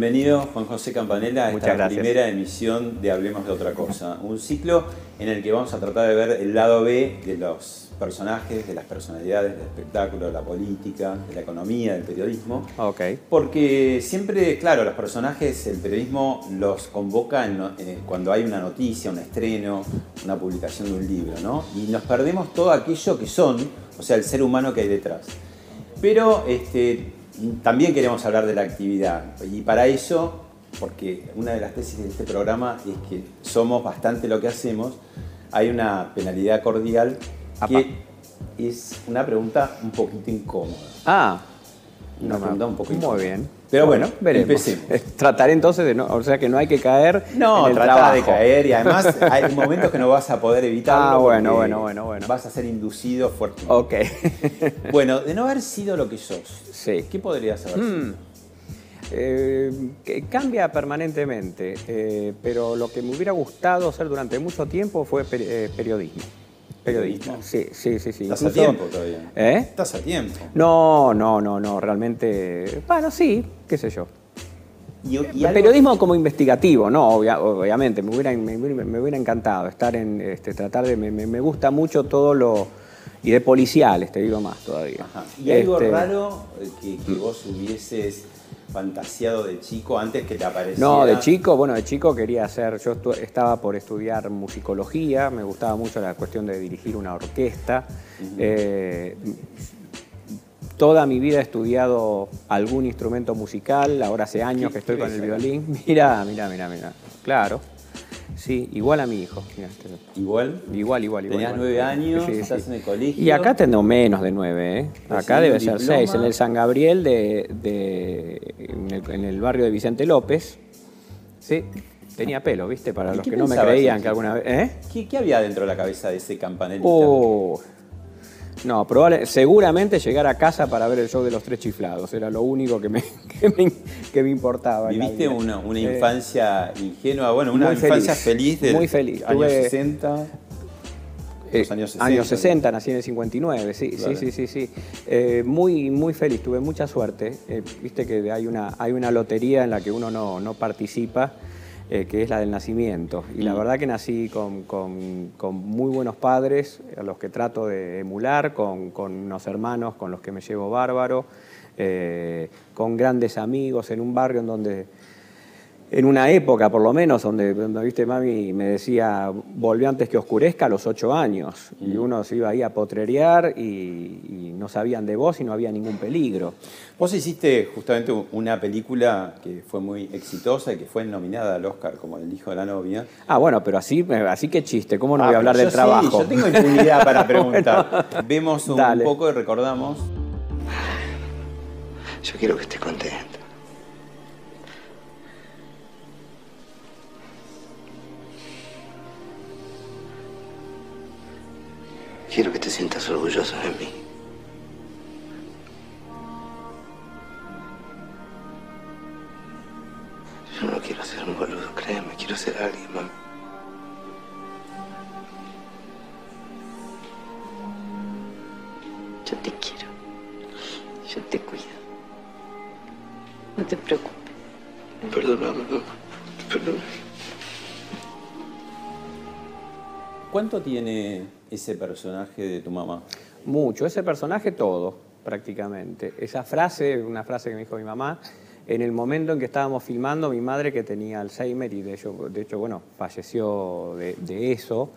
Bienvenido Juan José Campanella a esta primera emisión de Hablemos de otra cosa. Un ciclo en el que vamos a tratar de ver el lado B de los personajes, de las personalidades, del espectáculo, de la política, de la economía, del periodismo. Ok. Porque siempre, claro, los personajes, el periodismo los convoca en eh, cuando hay una noticia, un estreno, una publicación de un libro, ¿no? Y nos perdemos todo aquello que son, o sea, el ser humano que hay detrás. Pero este, también queremos hablar de la actividad. Y para eso, porque una de las tesis de este programa es que somos bastante lo que hacemos, hay una penalidad cordial que es una pregunta un poquito incómoda. Ah, Una no, pregunta un poco Muy incómoda. bien. Pero bueno, veremos. empecemos. Trataré entonces de no, o sea que no hay que caer No, en el trata trabajo. de caer y además hay momentos que no vas a poder evitarlo. Ah, bueno, bueno, bueno, bueno. Vas a ser inducido fuertemente. Ok. Bueno, de no haber sido lo que sos, Sí. ¿qué podrías haber sido? Mm. Eh, que cambia permanentemente, eh, pero lo que me hubiera gustado hacer durante mucho tiempo fue eh, periodismo. Periodismo. ¿Periodismo? Sí, sí, sí, sí. Estás a tiempo todavía. ¿Eh? Estás a tiempo. No, no, no, no, realmente. Bueno, sí, qué sé yo. Y, algo- periodismo como investigativo, no, obvia- obviamente, me hubiera, me, hubiera- me hubiera encantado estar en, este, tratar de, me- me gusta mucho todo lo, y de policiales, te digo más todavía. Ajá. ¿Y algo Este, raro eh, que, que vos hubieses fantaseado de chico antes que te apareciera? No, de chico, bueno, de chico quería hacer, yo estu- estaba por estudiar musicología, me gustaba mucho la cuestión de dirigir una orquesta. Eh, toda mi vida he estudiado algún instrumento musical, ahora hace años ¿Qué- que estoy con el violín. Mira, mira, mira, mira. Claro. Sí, igual a mi hijo. Igual. Igual, igual, igual. Tenías nueve años, estás en el colegio. Y acá tengo menos de nueve, ¿eh? Acá debe ser diploma. seis, en el San Gabriel de, de- en, el, en el barrio de Vicente López. Sí, tenía pelo, ¿viste? Para ¿Y los que no me creían que alguna vez... ¿Eh? ¿Qué, qué había dentro de la cabeza de ese campanelista? Oh, no, probable, seguramente llegar a casa para ver el show de los tres chiflados. Era lo único que me, que me, que me importaba. ¿Viviste una, una Eh, infancia ingenua? Bueno, una infancia feliz, feliz, de muy feliz. años Tuve- 60. Eh, Los años 60. Años 60, nací en el 59, sí, Claro. sí, sí, sí, sí. Eh, muy, muy feliz, tuve mucha suerte. Eh, Viste que hay una, hay una lotería en la que uno no, no participa, eh, que es la del nacimiento. Y la Mm. verdad que nací con, con- con muy buenos padres, a los que trato de emular, con, con unos hermanos con los que me llevo bárbaro, eh, con grandes amigos, en un barrio en donde en una época, por lo menos, donde, donde, viste, mami me decía, volvió antes que oscurezca a los ocho años. Y uno se iba ahí a potrerear y, y no sabían de vos y no había ningún peligro. Vos hiciste justamente una película que fue muy exitosa y que fue nominada al Oscar como El hijo de la novia. Ah, bueno, pero así, así que chiste, ¿cómo no Ah, voy a hablar del trabajo? Yo tengo impunidad para preguntar. Vemos un Dale. poco y recordamos. Yo quiero que estés contento. Quiero que te sientas orgulloso de mí. Yo no quiero ser un boludo, créeme, quiero ser alguien, mami. Yo te quiero. Yo te cuido. No te preocupes. Perdóname, mamá. Perdóname. ¿Cuánto tiene ese personaje de tu mamá? Mucho, ese personaje todo, prácticamente. Esa frase, una frase que me dijo mi mamá, en el momento en que estábamos filmando, mi madre que tenía Alzheimer y de hecho, de hecho bueno, falleció de, eso,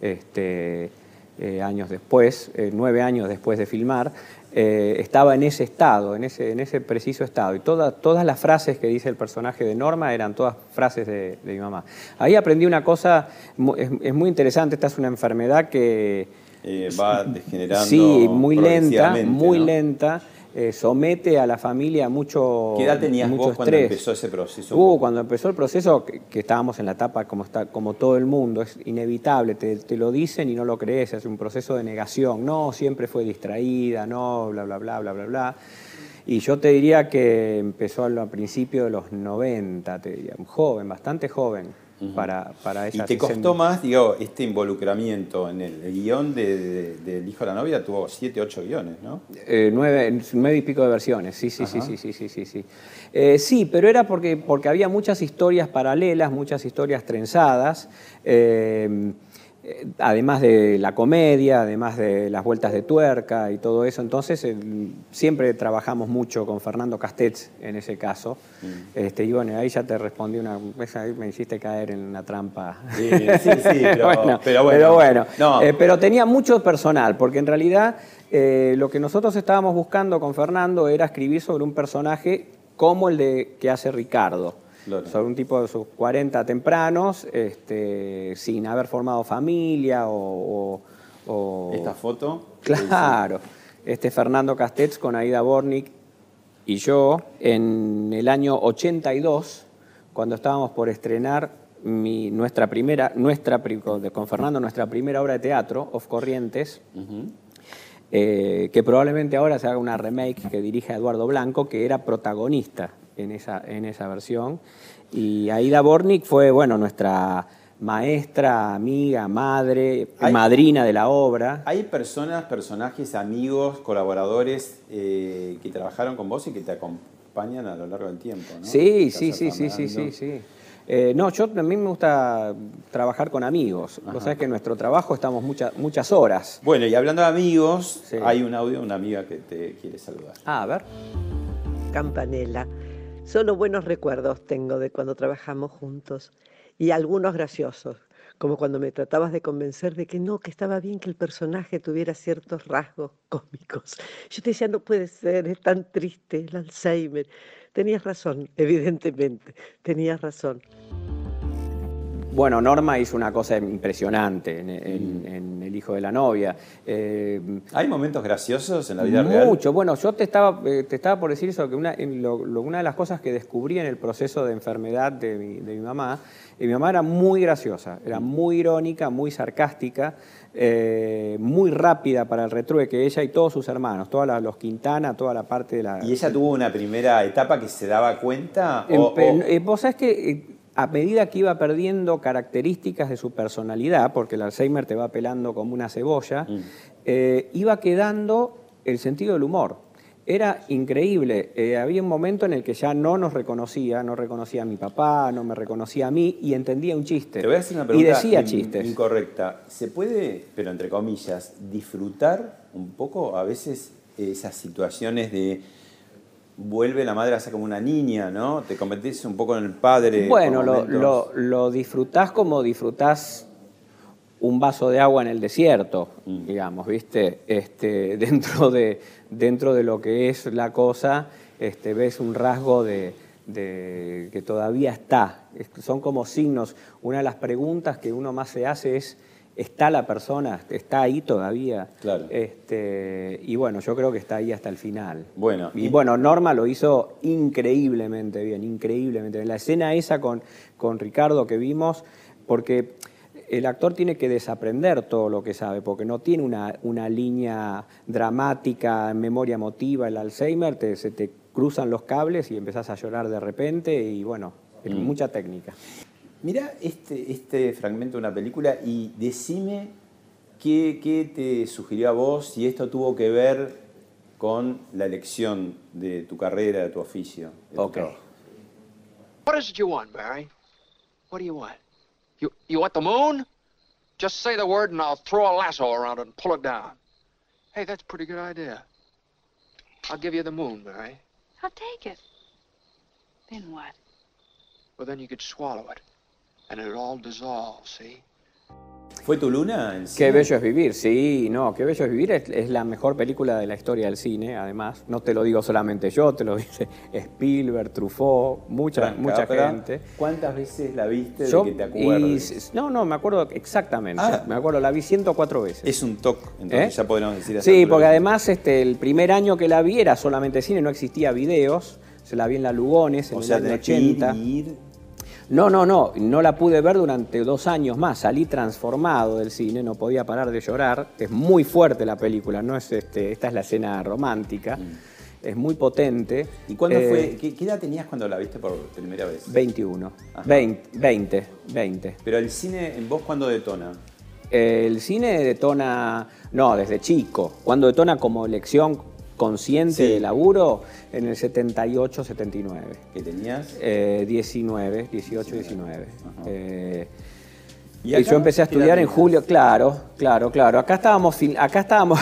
este, eh, años después, eh, nueve años después de filmar, eh, estaba en ese estado, en ese, en ese preciso estado. Y toda- todas las frases que dice el personaje de Norma eran todas frases de, de mi mamá. Ahí aprendí una cosa, es, es muy interesante, esta es una enfermedad que... Eh, va degenerando. Sí, muy lenta, muy ¿no? lenta. Eh, somete a la familia mucho ¿Qué edad tenías mucho vos cuando estrés. empezó ese proceso? Uh, cuando empezó el proceso, que, que estábamos en la etapa como, está, como todo el mundo, es inevitable, te, te lo dicen y no lo crees, es un proceso de negación. No, siempre fue distraída, no, bla, bla, bla, bla, bla, bla. Y yo te diría que empezó al al principio de los 90, te diría, joven, bastante joven para, para ¿Y esa te costó más, digo, este involucramiento en el, el guion de, Hijo de la Novia? Tuvo siete, ocho guiones, ¿no? Eh, nueve, nueve y pico de versiones, sí, sí, sí, Ajá. sí, sí, sí, sí, sí. Eh, sí, pero era porque, porque había muchas historias paralelas, muchas historias trenzadas, eh, además de la comedia, además de las vueltas de tuerca y todo eso. Entonces, eh, siempre trabajamos mucho con Fernando Castells en ese caso. Mm. Este, y bueno, ahí ya te respondí una... ahí me hiciste caer en una trampa. Sí, sí, sí, pero- pero bueno. Pero bueno. No. Eh, pero tenía mucho personal, porque en realidad eh, lo que nosotros estábamos buscando con Fernando era escribir sobre un personaje como el de que hace Ricardo. Claro. Sobre un tipo de sus 40 tempranos, este, sin haber formado familia o... o- o- Esta foto. Claro. Este Fernando Castells con Aida Bornik y yo en el año 82, cuando estábamos por estrenar mi- nuestra primera, nuestra, con Fernando, nuestra primera obra de teatro, Of Corrientes, eh, que probablemente ahora se haga una remake que dirige a Eduardo Blanco, que era protagonista en esa, en esa versión. Y Aida Bornik fue, bueno, nuestra maestra, amiga, madre, Hay- madrina de la obra. ¿Hay personas, personajes, amigos, colaboradores eh, que trabajaron con vos y que te acompañan a lo largo del tiempo? ¿no? Sí, sí, sí, sí, sí, sí, sí. Eh, no, yo a mí me gusta trabajar con amigos. Vos sabés que en nuestro trabajo estamos muchas muchas horas. Bueno, y hablando de amigos, Sí. hay un audio de una amiga que te quiere saludar. Ah, a ver. Campanella. Solo buenos recuerdos tengo de cuando trabajamos juntos y algunos graciosos, como cuando me tratabas de convencer de que no, que estaba bien que el personaje tuviera ciertos rasgos cómicos. Yo te decía, no puede ser, es tan triste, el Alzheimer. Tenías razón, evidentemente, tenías razón. Bueno, Norma hizo una cosa impresionante en, en- en El hijo de la novia. Eh, ¿Hay momentos graciosos en la vida real? Mucho. Bueno, yo te estaba, eh, te estaba por decir eso, que una, en lo- lo- una de las cosas que descubrí en el proceso de enfermedad de mi, de mi mamá, y mi mamá era muy graciosa, era muy irónica, muy sarcástica, eh, muy rápida para el retrueque, ella y todos sus hermanos, todos los Quintana, toda la parte de la... ¿Y ella tuvo una primera etapa que se daba cuenta? En- o- o- eh, vos sabés que eh, a medida que iba perdiendo características de su personalidad, porque el Alzheimer te va pelando como una cebolla, Mm. eh, iba quedando el sentido del humor. Era increíble. Eh, había un momento en el que ya no nos reconocía, no reconocía a mi papá, no me reconocía a mí y entendía un chiste. Te voy a hacer una pregunta y decía in- chistes. incorrecta. ¿Se puede, pero entre comillas, disfrutar un poco a veces esas situaciones de vuelve la madre a ser como una niña, ¿no? Te convertís un poco en el padre. Bueno, lo, lo- lo disfrutás como disfrutás un vaso de agua en el desierto, Mm. digamos, ¿viste? Este, dentro, de, dentro de lo que es la cosa, este, ves un rasgo de, de- que todavía está. Es- son como signos. Una de las preguntas que uno más se hace es, ¿está la persona? ¿Está ahí todavía? Claro. Este, y bueno, yo creo que está ahí hasta el final. Bueno, y y- bueno, Norma lo hizo increíblemente bien, increíblemente bien. La escena esa con, con Ricardo que vimos, porque el actor tiene que desaprender todo lo que sabe, porque no tiene una, una línea dramática, memoria emotiva, el Alzheimer, te- se te cruzan los cables y empezás a llorar de repente y bueno, Mm. mucha técnica. Mira este, este fragmento de una película y decime qué, qué te sugirió a vos, si esto tuvo que ver con la elección de tu carrera, de tu oficio. de tu Ok. trabajo. What is it you want, Barry? What do you want? You you want the moon? Just say the word and I'll throw a lasso around it and pull it down. Hey, that's a pretty good idea. I'll give you the moon, Barry. I'll take it. Then what? Well, then you could swallow it, and it'd all dissolve, see? ¿Fue tu luna? el Qué cine? bello es vivir, sí, no, qué bello es vivir es, es la mejor película de la historia del cine, además. No te lo digo solamente yo, te lo dice Spielberg, Truffaut, mucha, mucha gente. ¿Cuántas veces la viste de Yo- que te acuerdes? no, no, me acuerdo exactamente. Ah. Me acuerdo, la vi 104 veces. Es un toque, entonces ¿Eh? ya podríamos decir a esa Sí, porque que- además este, el primer año que la vi era solamente cine, no existía videos. Se la vi en la Lugones en O el sea, año tenés que ir 80. y ir. No, no, no, no la pude ver durante dos años más. Salí transformado del cine, no podía parar de llorar. Es muy fuerte la película, no es este, esta es la escena romántica. Es muy potente. ¿Y cuándo Eh, fue? ¿qué, qué edad tenías cuando la viste por primera vez? 21. Ajá. 20, 20, 20. Pero el cine, ¿en vos cuándo detona? El cine detona, no, desde chico. Cuando detona como elección consciente Sí. de laburo, en el 78, 79. ¿Que tenías? Eh, 19, 18, 19. Eh, ¿Y yo empecé a ¿Qué estudiar en julio, claro, claro, claro. Acá estábamos, acá estábamos,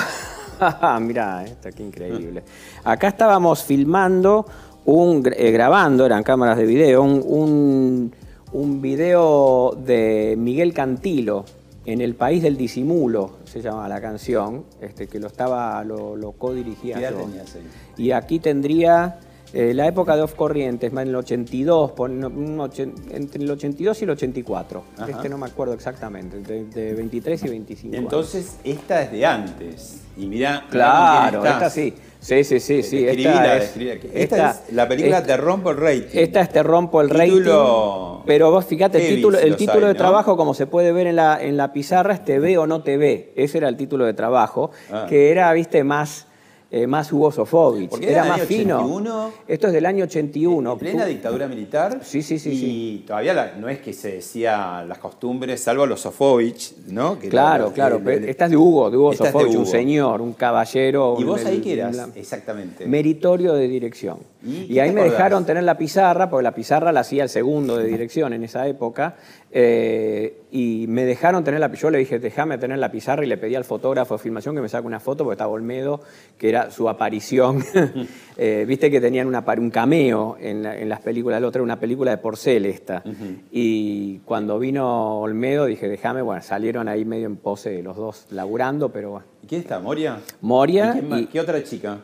mirá, esto qué increíble. Acá estábamos filmando, un, eh, grabando, eran cámaras de video, un, un, un video de Miguel Cantilo, en el país del disimulo, se llama la canción, este, que lo estaba, lo, lo codirigía ¿Qué edad yo. tenías? Y aquí tendría eh, la época de Off Corrientes, más en el 82, pon- no, un ochen- entre el 82 y el 84. Ajá. Este no me acuerdo exactamente, de, de 23 y 25. Y años. entonces, esta es de antes. Y mirá Claro, esta sí. Sí, sí, sí, sí. Esta es, describila. Esta, es la película esta- Te rompo el rating. Esta es Te rompo el Título rating. Pero vos fíjate, el título, el título hay, de ¿no? trabajo, como se puede ver en la, en la pizarra, es Te ve o no te ve. Ese era el título de trabajo, Ah. que era, viste, más, eh, más Hugo Sofovich. Porque era era más fino. año 81. Esto es del año 81. En plena dictadura militar. Sí, sí, sí, Y sí. todavía la- no es que se decía las costumbres, salvo los Sofovich, ¿no? Que Claro, la- claro. el- esta es de Hugo, de Hugo de Sofovich, un señor, un caballero. ¿Y un- vos ahí qué eras? la- Exactamente. Meritorio de dirección. ¿Y ahí me acordás? dejaron tener la pizarra, porque la pizarra la hacía el segundo de dirección en esa época, eh, y me dejaron tener la Yo le dije, déjame tener la pizarra, y le pedí al fotógrafo de filmación que me saque una foto, porque estaba Olmedo, que era su aparición. Eh, Viste que tenían una, un cameo en, la- en las películas, la otra era una película de Porcel esta. Y cuando vino Olmedo dije, déjame, bueno, salieron ahí medio en pose los dos laburando, pero bueno. ¿Y quién está? ¿Moria? Moria ¿Y quién más? y- ¿Qué otra chica?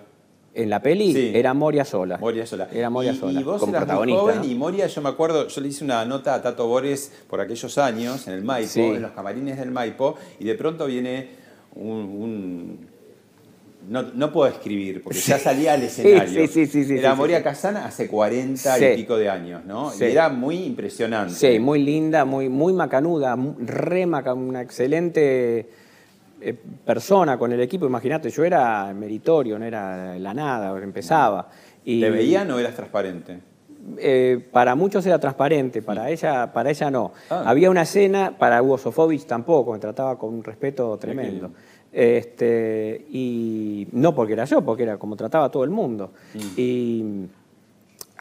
En la peli Sí. era Moria sola. Moria sola. Era Moria y, sola. Y vos como eras muy protagonista. joven ¿no? y Moria, yo me acuerdo, yo le hice una nota a Tato Bores por aquellos años en el Maipo, Sí. en los camarines del Maipo, y de pronto viene un... un- no, no puedo escribir, porque ya salía al escenario. sí, sí, sí, Era Moria. Casana hace 40 Sí. y pico de años, ¿no? Y era muy impresionante. Sí, muy linda, muy, muy macanuda, re maca- una excelente eh, persona con el equipo. Imagínate, yo era meritorio, no era la nada, empezaba. Y, ¿Te veían o eras transparente? eh, para muchos era transparente, para ella, para ella no. Ah. Había una escena, para Hugo Sofovich tampoco, me trataba con un respeto tremendo. Este, y no porque era yo, porque era como trataba a todo el mundo. Y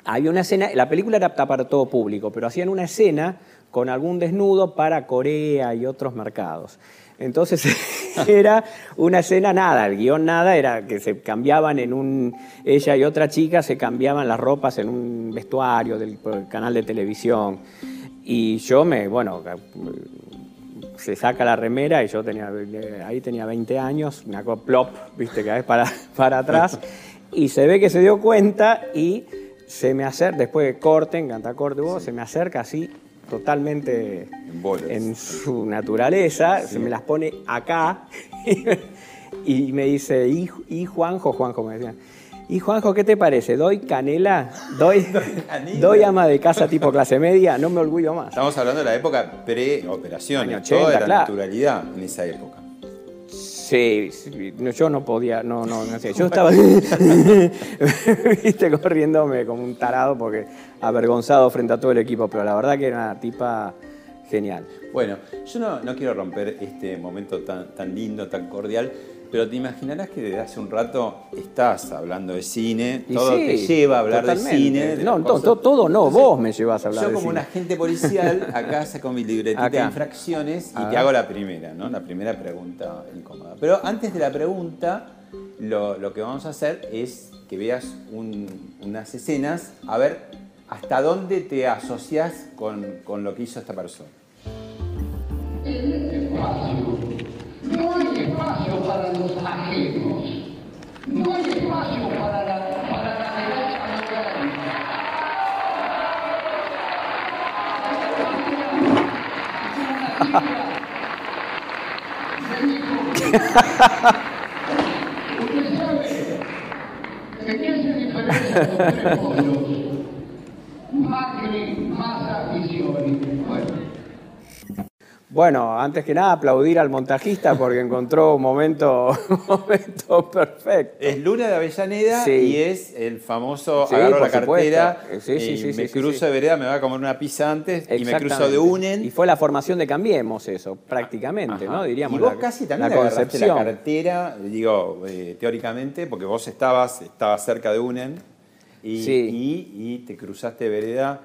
había una escena, la película era apta para todo público, pero hacían una escena con algún desnudo para Corea y otros mercados. Entonces era una escena nada, el guion nada, era que se cambiaban en un, ella y otra chica se cambiaban las ropas en un vestuario del, canal de televisión. Y yo me, bueno, se saca la remera y yo tenía, ahí tenía 20 años, una cosa plop, viste, que es para, para atrás, y se ve que se dio cuenta y se me acerca, después de corte, en canta corte, hubo, se me acerca así totalmente En su naturaleza, se me las pone acá y me dice, ¿y, y Juanjo? Juanjo me decía, ¿y Juanjo qué te parece? ¿Doy canela? ¿Doy, canela. ¿Doy ama de casa tipo clase media? No me orgullo más. Estamos hablando de la época 80, todo era claro. naturalidad en esa época. Sí, sí, yo no podía, no, no, no sé, yo estaba, viste, corriéndome como un tarado porque avergonzado frente a todo el equipo, pero la verdad que era una tipa genial. Bueno, yo no, no quiero romper este momento tan, tan lindo, tan cordial, pero te imaginarás que desde hace un rato estás hablando de cine, Y todo sí, te lleva a hablar totalmente. de cine. de No, to- todo no, Entonces, vos me llevas a hablar Yo de como un cine. agente policial, acá saco mi libretita de infracciones y te ver. hago la primera, ¿no? La primera pregunta incómoda. Pero antes de la pregunta, lo, lo que vamos a hacer es que veas un- unas escenas, a ver hasta dónde te asocias con, con lo que hizo esta persona. espacio. No hay espacio para los ajenos. No hay espacio para la, para la derecha. Usted sabe que qué se diferencia los tres polos. Macri, Massa y Scioli. Bueno. Bueno, antes que nada aplaudir al montajista porque encontró un momento, un momento perfecto. Es Luna de Avellaneda Sí. y es el famoso Sí, agarro la cartera. Sí, sí, y sí, me cruzo de vereda, me va a comer una pizza antes y me cruzo de UNEN. Y fue la formación de Cambiemos eso, prácticamente, Ajá. ¿no? Diríamos. y vos la- casi también la agarraste la cartera, digo, eh, teóricamente, porque vos estabas, estabas cerca de UNEN y, y- y te cruzaste de vereda.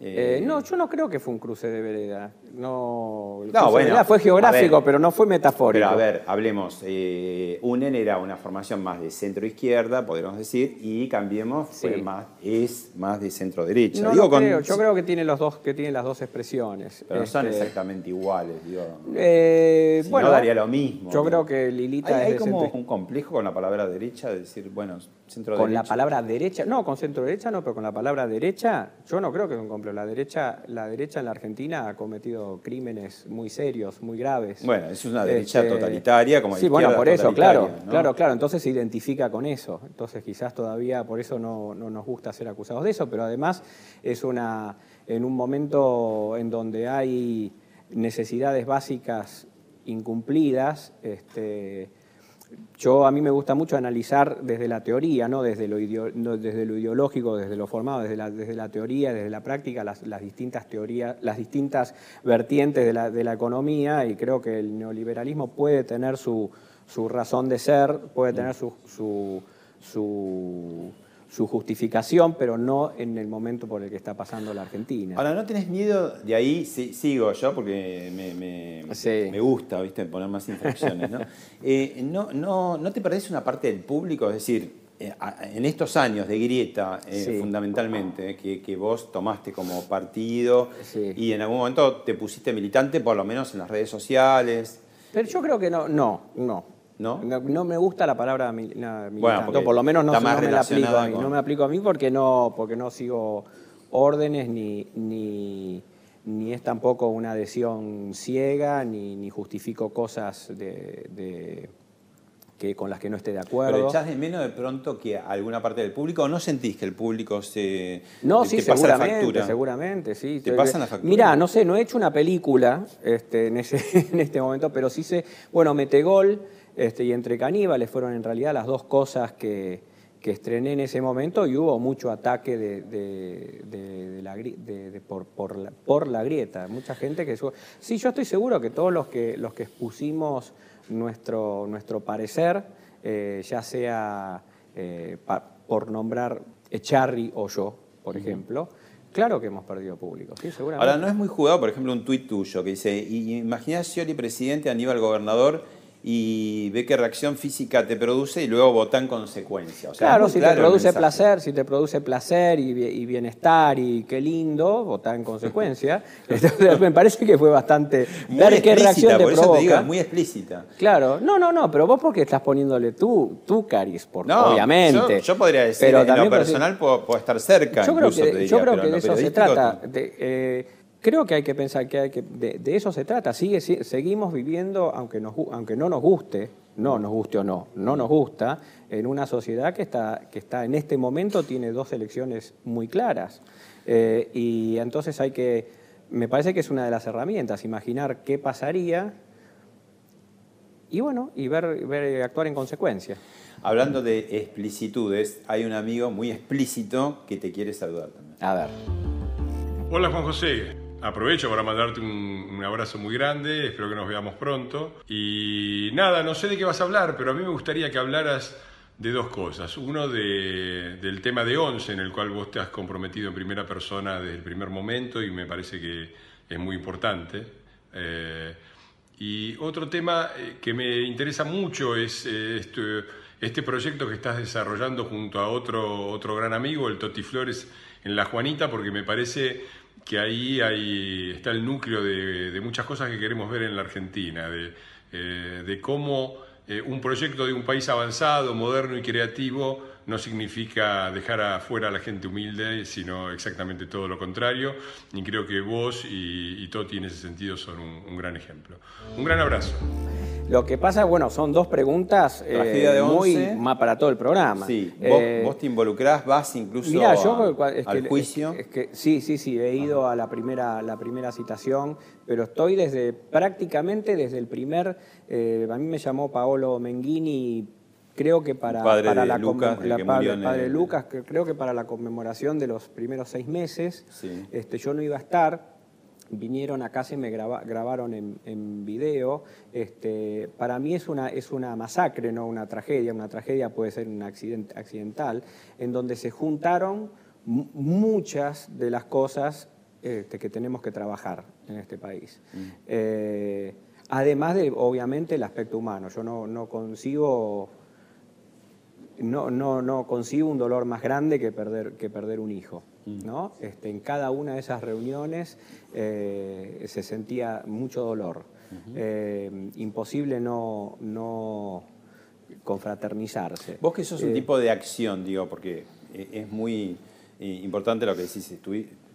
Eh, eh, no, yo no creo que fue un cruce de vereda. No, el No, cruce de bueno, vereda fue geográfico, ver. pero no fue metafórico. Pero a ver, hablemos. eh, UNEN era una formación más de centro-izquierda, podríamos decir, y Cambiemos fue más, es más de centro-derecha. No, Digo, no con- creo. Yo creo que tiene los dos, que tiene las dos expresiones. Pero no son Este, exactamente iguales, digo. eh, Si bueno, no daría lo mismo. Yo creo que Lilita Hay, es hay como centro- un complejo con la palabra derecha, de decir, bueno, centro Con la palabra derecha, no, con centro derecha no, pero con la palabra derecha, yo no creo que es un complejo. La derecha, la derecha en la Argentina ha cometido crímenes muy serios, muy graves. Bueno, es una derecha Este, totalitaria como Sí, bueno, por eso, claro, claro, claro. Entonces se identifica con eso. Entonces quizás todavía por eso no, no nos gusta ser acusados de eso, pero además es una en un momento en donde hay necesidades básicas incumplidas, este, yo a mí me gusta mucho analizar desde la teoría, no desde lo, ideo- no desde lo ideológico, desde lo formado, desde la, desde la teoría, desde la práctica, las, las distintas teorías, las distintas vertientes de la, de la economía y creo que el neoliberalismo puede tener su, su razón de ser, puede tener su, su, su, su justificación, pero no en el momento por el que está pasando la Argentina. Ahora, ¿no tenés miedo? De ahí sí- sigo yo porque me, me- Sí. me gusta, ¿viste? Poner más infracciones, ¿no? Eh, no, no, ¿No te parece una parte del público? Es decir, eh, en estos años de grieta, eh, Sí. fundamentalmente, que, que vos tomaste como partido Sí. y en algún momento te pusiste militante, por lo menos en las redes sociales, Pero yo creo que no, no, no. ¿No? No, me gusta la palabra militante, porque por lo menos no, no me la aplico a mí. con- No me aplico a mí porque no, porque no sigo órdenes ni, ni, ni es tampoco una adhesión ciega, ni, ni justifico cosas de, de- que, con las que no esté de acuerdo. Pero echás de menos de pronto que alguna parte del público, ¿o no sentís que el público se No, te, sí, te pasa la seguramente, factura? seguramente, sí. ¿Te pasan la factura? Mirá, no sé, no he hecho una película este, en, ese, en este momento, pero sí sé, bueno, Metegol este, y Entre Caníbales fueron en realidad las dos cosas que, que estrené en ese momento y hubo mucho ataque de, la, por, por, la, por la grieta. Mucha gente que... su- Sí, yo estoy seguro que todos los que, los que expusimos nuestro, nuestro parecer, eh, ya sea eh, pa- por nombrar Echarri o yo, por ejemplo, claro que hemos perdido público, sí, seguramente. Ahora, no es muy jugado, por ejemplo, un tuit tuyo que dice, "I- imaginá Scioli presidente, Aníbal gobernador, y ve qué reacción física te produce y luego vota en consecuencia. O sea, Claro, si claro te produce placer, si te produce placer y, bie- y bienestar y qué lindo, votá en consecuencia. Entonces, me parece que fue bastante... Muy ver qué reacción te por eso provoca. te digo, es muy explícita. Claro, no, no, no, pero vos porque estás poniéndole tú, tú caris, por, No, obviamente. Yo, yo podría decir, Pero en también lo personal puedo, puedo estar cerca, yo creo incluso, que, te diría, yo creo que de eso se trata. de, eh, creo que hay que pensar que, hay que de, de eso se trata. Sigue, si- seguimos viviendo, aunque, nos, gu- aunque no nos guste, no nos guste o no, no nos gusta, en una sociedad que está, que está en este momento tiene dos elecciones muy claras. Eh, y entonces hay que, me parece que es una de las herramientas, imaginar qué pasaría y bueno, y ver, ver actuar en consecuencia. Hablando de explicitudes, hay un amigo muy explícito que te quiere saludar también. A ver. Hola Juan José, aprovecho para mandarte un, un abrazo muy grande, espero que nos veamos pronto. Y nada, no sé de qué vas a hablar, pero a mí me gustaría que hablaras de dos cosas. Uno de- del tema de Once, en el cual vos te has comprometido en primera persona desde el primer momento y me parece que es muy importante. Eh, y otro tema eh, que me interesa mucho es este, este proyecto que estás desarrollando junto a otro, otro gran amigo, el Toti Flores, en La Juanita, porque me parece que ahí hay, está el núcleo de, de muchas cosas que queremos ver en la Argentina, de, eh, de cómo eh, un proyecto de un país avanzado, moderno y creativo no significa dejar afuera a la gente humilde, sino exactamente todo lo contrario. Y creo que vos y, y Toti en ese sentido son un, un gran ejemplo. Un gran abrazo. Lo que pasa, bueno, son dos preguntas eh, de muy más para todo el programa. Sí, vos, Eh, vos te involucrás, vas incluso Mirá, yo a- es que- al juicio. es que- sí, sí, sí, he ido a la primera, la primera citación, pero estoy desde prácticamente desde el primer. Eh, a mí me llamó Paolo Menghini, creo que para, Padre para de la Lucas, la que padre, padre el- Lucas, que creo que para la conmemoración de los primeros seis meses. Sí. Este, yo no iba a estar. Vinieron acá, se me graba- grabaron en, en video. Este, para mí es una, es una masacre, no una tragedia. Una tragedia puede ser un accidente accidental, en donde se juntaron mu- muchas de las cosas este, que tenemos que trabajar en este país. Eh, además de, obviamente, el aspecto humano. Yo no, no consigo no, no, no consigo un dolor más grande que perder, que perder un hijo. ¿no? Este, en cada una de esas reuniones eh, se sentía mucho dolor. Eh, imposible no, no confraternizarse. Vos que sos un Eh, tipo de acción, digo, porque eh, es muy importante lo que decís.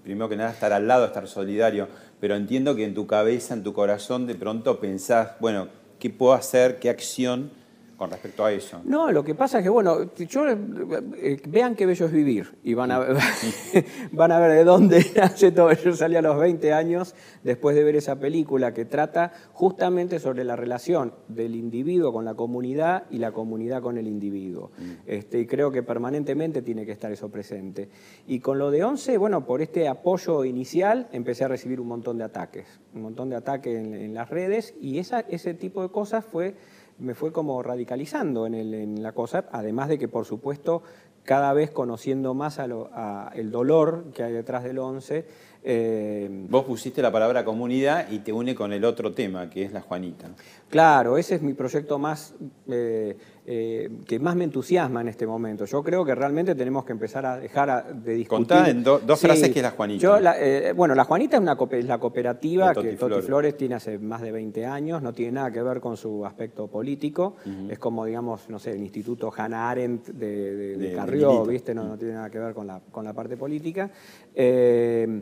primero que nada, estar al lado, estar solidario, pero entiendo que en tu cabeza, en tu corazón, de pronto pensás, bueno, ¿qué puedo hacer? ¿Qué acción con respecto a eso? No, lo que pasa es que, bueno, yo, eh, vean qué bello es vivir y van a, van a ver de dónde nace todo. Yo salí a los 20 años después de ver esa película que trata justamente sobre la relación del individuo con la comunidad y la comunidad con el individuo. Este, y creo que permanentemente tiene que estar eso presente. Y con lo de 11, bueno, por este apoyo inicial empecé a recibir un montón de ataques, un montón de ataques en, en las redes y esa, ese tipo de cosas fue me fue como radicalizando en, el- en la cosa, además de que, por supuesto, cada vez conociendo más a lo- a el dolor que hay detrás del 11, eh, Vos pusiste la palabra comunidad y te une con el otro tema, que es la Juanita. Claro, ese es mi proyecto más eh, eh, que más me entusiasma en este momento. Yo creo que realmente tenemos que empezar a dejar a- de discutir. Contá en do- dos frases qué es la Juanita. Yo la- bueno, la Juanita es, una es la cooperativa Toti que Toti Flores. Tiene hace más de 20 años, no tiene nada que ver con su aspecto político. Es como, digamos, no sé, el Instituto Hannah Arendt de, Carrió. ¿viste? No, no tiene nada que ver con la, con la parte política. Eh,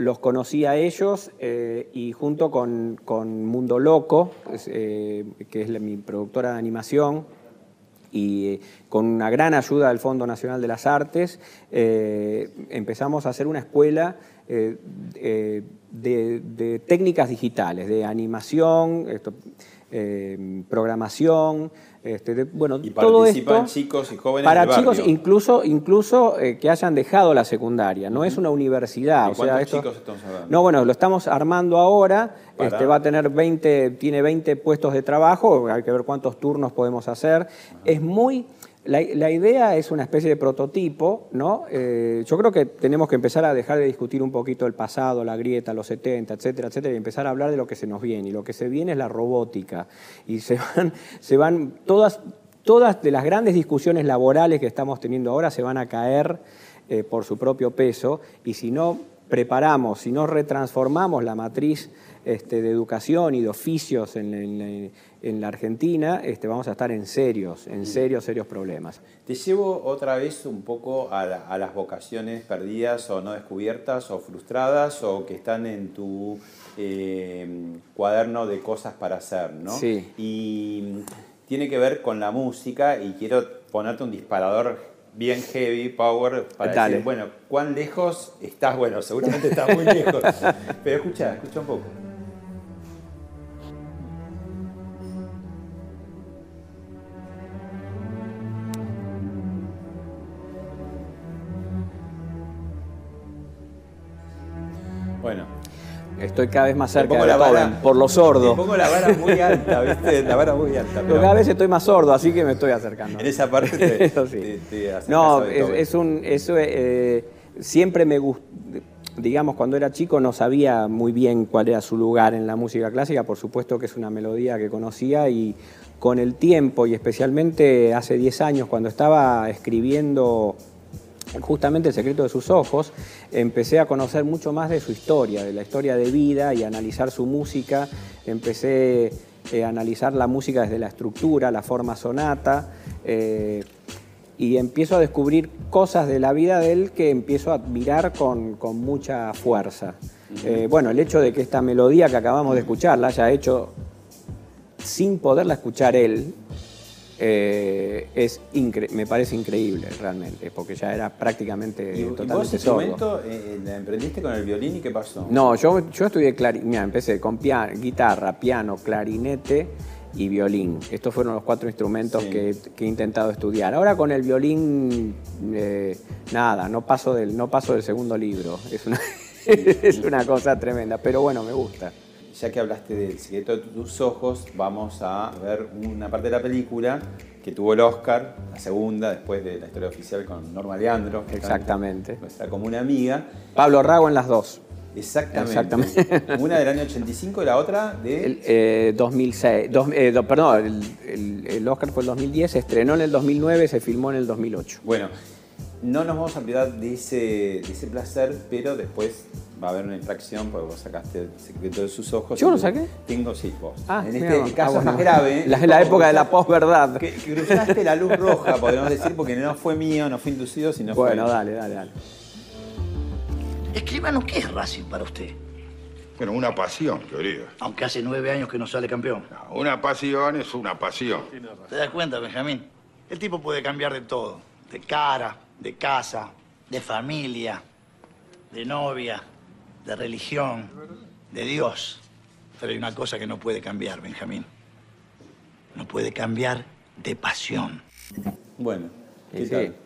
los conocí a ellos eh, y junto con, con Mundo Loco, eh, que es la- mi productora de animación, y eh, con una gran ayuda del Fondo Nacional de las Artes, eh, empezamos a hacer una escuela eh, eh, de, técnicas digitales, de animación, eh, programación, este, de- bueno, Y todo participan esto chicos y jóvenes para del chicos barrio. incluso incluso eh, que hayan dejado la secundaria no es una universidad ¿De o sea cuántos esto chicos estamos hablando? no bueno lo estamos armando ahora Para. este va a tener 20 tiene 20 puestos de trabajo hay que ver cuántos turnos podemos hacer es muy la, la idea es una especie de prototipo, ¿no? Eh, yo creo que tenemos que empezar a dejar de discutir un poquito el pasado, la grieta, los 70, etcétera, etcétera, y empezar a hablar de lo que se nos viene. Y lo que se viene es la robótica. Y se van, se van todas, todas de las grandes discusiones laborales que estamos teniendo ahora se van a caer eh, por su propio peso. Y si no preparamos, si no retransformamos la matriz este, de educación y de oficios en, en- en la Argentina, este, vamos a estar en serios, en serios, serios problemas. Te llevo otra vez un poco a, la- a las vocaciones perdidas o no descubiertas o frustradas o que están en tu eh, cuaderno de cosas para hacer, ¿no? Sí. Y tiene que ver con la música y quiero ponerte un disparador bien heavy, power, para Dale. decir, bueno, ¿cuán lejos estás? Bueno, seguramente estás muy lejos, pero escucha, escucha un poco. Estoy cada vez más cerca pongo de la vara- por lo sordo. Pongo la vara muy alta, ¿viste? La vara muy alta. Pero pero cada vez estoy más sordo, así que me estoy acercando. En esa parte te, Eso sí. te- te No, es un, eso eh, siempre me gustó, digamos, cuando era chico no sabía muy bien cuál era su lugar en la música clásica, por supuesto que es una melodía que conocía y con el tiempo y especialmente hace 10 años cuando estaba escribiendo justamente El secreto de sus ojos, empecé a conocer mucho más de su historia, de la historia de vida y a analizar su música. Empecé eh, a analizar la música desde la estructura, la forma sonata. eh, y empiezo a descubrir cosas de la vida de él que empiezo a admirar con, con mucha fuerza. Eh, bueno, el hecho de que esta melodía que acabamos de escuchar la haya hecho sin poderla escuchar él, eh, es incre- me parece increíble realmente, porque ya era prácticamente ¿Y, y vos totalmente ese momento eh, la emprendiste con el violín y qué pasó? No, yo, yo estudié mira, empecé con guitarra, piano, clarinete y violín. Estos fueron los cuatro instrumentos Sí. que, que he intentado estudiar. Ahora con el violín, eh, nada, no paso, del, no paso del segundo libro. Es una, es una cosa tremenda, pero bueno, me gusta. Ya que hablaste del secreto de tus ojos, vamos a ver una parte de la película que tuvo el Oscar, la segunda, después de la historia oficial con Norma Leandro. que Exactamente. Nuestra común amiga. Pablo Rago en las dos. Exactamente. Exactamente. Una del año 85 y la otra de... El, eh, 2006, dos- eh, do- perdón, el, el- el Oscar fue el 2010, se estrenó en el 2009, se filmó en el 2008. Bueno, no nos vamos a privar de ese, de ese placer, pero después va a haber una infracción porque vos sacaste el secreto de sus ojos. ¿Yo lo saqué? Tengo, sí, vos. Ah, en mira, este caso ah, es más grave. La, la época de la posverdad. Que, que cruzaste la luz roja, podemos decir, porque no fue mío, no fue inducido, sino Bueno, fue... dale, dale, dale. Escríbanos, ¿qué es Racing para usted? Bueno, una pasión, querido. Aunque hace nueve años que no sale campeón. Una pasión es una pasión. ¿Te das cuenta, Benjamín? El tipo puede cambiar de todo. De cara, de casa, de familia, de novia, de religión, de Dios. Pero hay una cosa que no puede cambiar, Benjamín. No puede cambiar de pasión. Bueno, ¿qué Y sí. tal?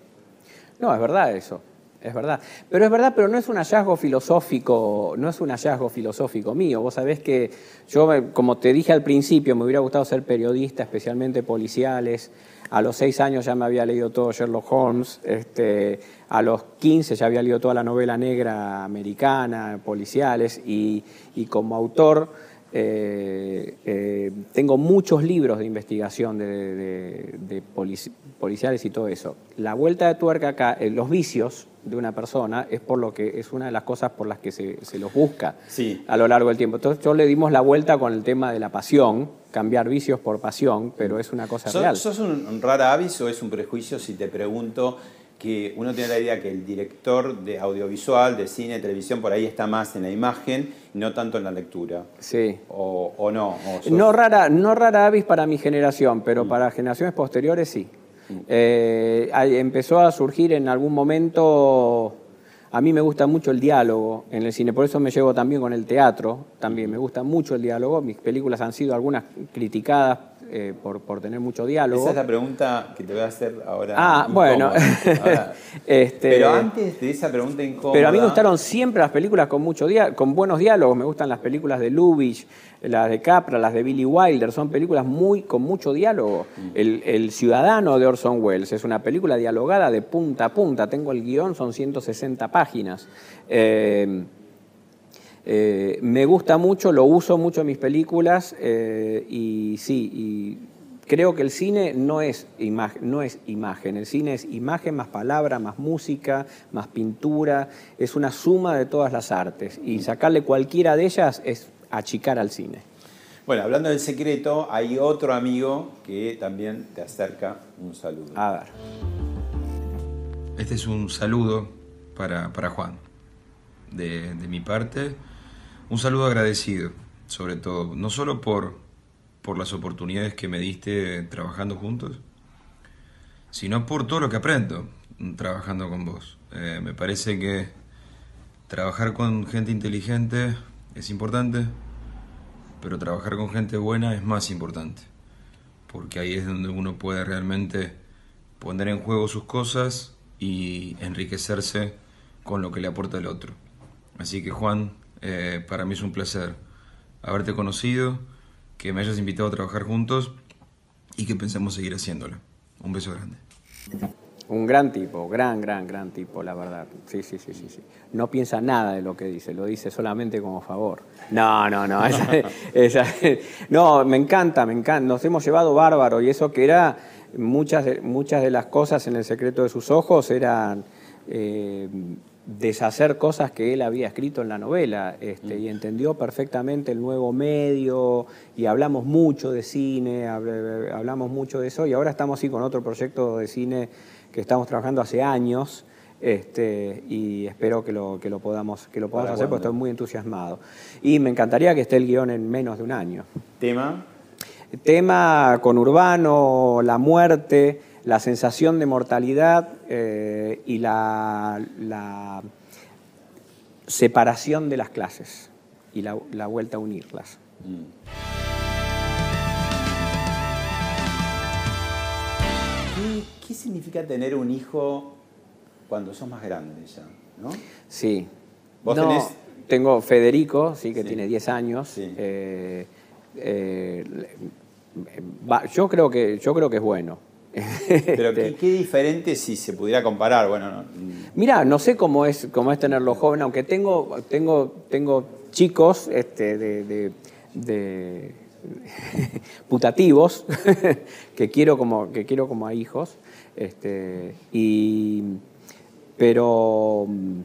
No, es verdad eso. Es verdad. Pero es verdad, pero no es un hallazgo filosófico, no es un hallazgo filosófico mío. Vos sabés que yo, me- como te dije al principio, me hubiera gustado ser periodista, especialmente policiales. A los seis años ya me había leído todo Sherlock Holmes. Este, a los 15 ya había leído toda la novela negra americana, policiales. Y, y como autor eh, eh, tengo muchos libros de investigación de, de- de polici- policiales y todo eso. La vuelta de tuerca acá, eh, los vicios de una persona es por lo que es una de las cosas por las que se, se los busca Sí. a lo largo del tiempo. Entonces yo le dimos la vuelta con el tema de la pasión, cambiar vicios por pasión, pero es una cosa ¿Sos, real. sos un, un rara avis o es un prejuicio si te pregunto que uno tiene la idea que el director de audiovisual, de cine, televisión, por ahí está más en la imagen y no tanto en la lectura? Sí. ¿O, o no? ¿O sos- No rara, no rara avis para mi generación, Mm. pero para generaciones posteriores sí. Eh, empezó a surgir en algún momento. A mí me gusta mucho el diálogo en el cine, por eso me llevo también con el teatro. También me gusta mucho el diálogo. Mis películas han sido algunas criticadas eh, por, por tener mucho diálogo. Esa es la pregunta que te voy a hacer ahora. Ah, bueno. Ahora, Este, pero antes de esa pregunta incómoda... Pero a mí me gustaron siempre las películas con mucho con buenos diálogos. Me gustan las películas de Lubitsch, las de Capra, las de Billy Wilder. Son películas muy con mucho diálogo. El, El Ciudadano de Orson Welles es una película dialogada de punta a punta. Tengo el guion, son 160 páginas. Eh, eh, me gusta mucho, lo uso mucho en mis películas eh, y sí, y creo que el cine no es, imag- no es imagen, el cine es imagen más palabra, más música, más pintura, es una suma de todas las artes y sacarle cualquiera de ellas es achicar al cine. Bueno, hablando del secreto, hay otro amigo que también te acerca un saludo. A ver. Este es un saludo para, para Juan. De, de mi parte, un saludo agradecido, sobre todo, no solo por, por las oportunidades que me diste trabajando juntos, sino por todo lo que aprendo trabajando con vos. Eh, me parece que trabajar con gente inteligente es importante, pero trabajar con gente buena es más importante, porque ahí es donde uno puede realmente poner en juego sus cosas y enriquecerse con lo que le aporta el otro. Así que Juan, eh, para mí es un placer haberte conocido, que me hayas invitado a trabajar juntos y que pensemos seguir haciéndolo. Un beso grande. Un gran tipo, gran, gran, gran tipo, la verdad. Sí, sí, sí, sí, sí. No piensa nada de lo que dice, lo dice solamente como favor. No, no, no. no, me encanta, me encanta. Nos hemos llevado bárbaro y eso que era muchas muchas de las cosas en el secreto de sus ojos eran eh, deshacer cosas que él había escrito en la novela este, y entendió perfectamente el nuevo medio y hablamos mucho de cine, hab- hablamos mucho de eso y ahora estamos sí con otro proyecto de cine que estamos trabajando hace años este, y espero que lo, que lo podamos, que lo podamos ¿Para hacer porque estoy muy entusiasmado. Y me encantaría que esté el guion en menos de un año. Tema. Tema con Urbano, la muerte, la sensación de mortalidad eh, y la, la separación de las clases y la, la vuelta a unirlas. ¿Qué, qué significa tener un hijo cuando sos más grande ya? ¿no? Sí. ¿Vos No, tenés- Tengo Federico, sí, que Sí. tiene 10 años. eh, eh, yo, creo que, yo creo que es bueno. Pero Este, qué, qué diferente si se pudiera comparar. Bueno, no, Mira, no sé cómo es, cómo es tenerlo joven, aunque tengo, tengo, tengo chicos este, de, de- de- putativos que quiero como, que quiero como a hijos. Este, y, pero mm,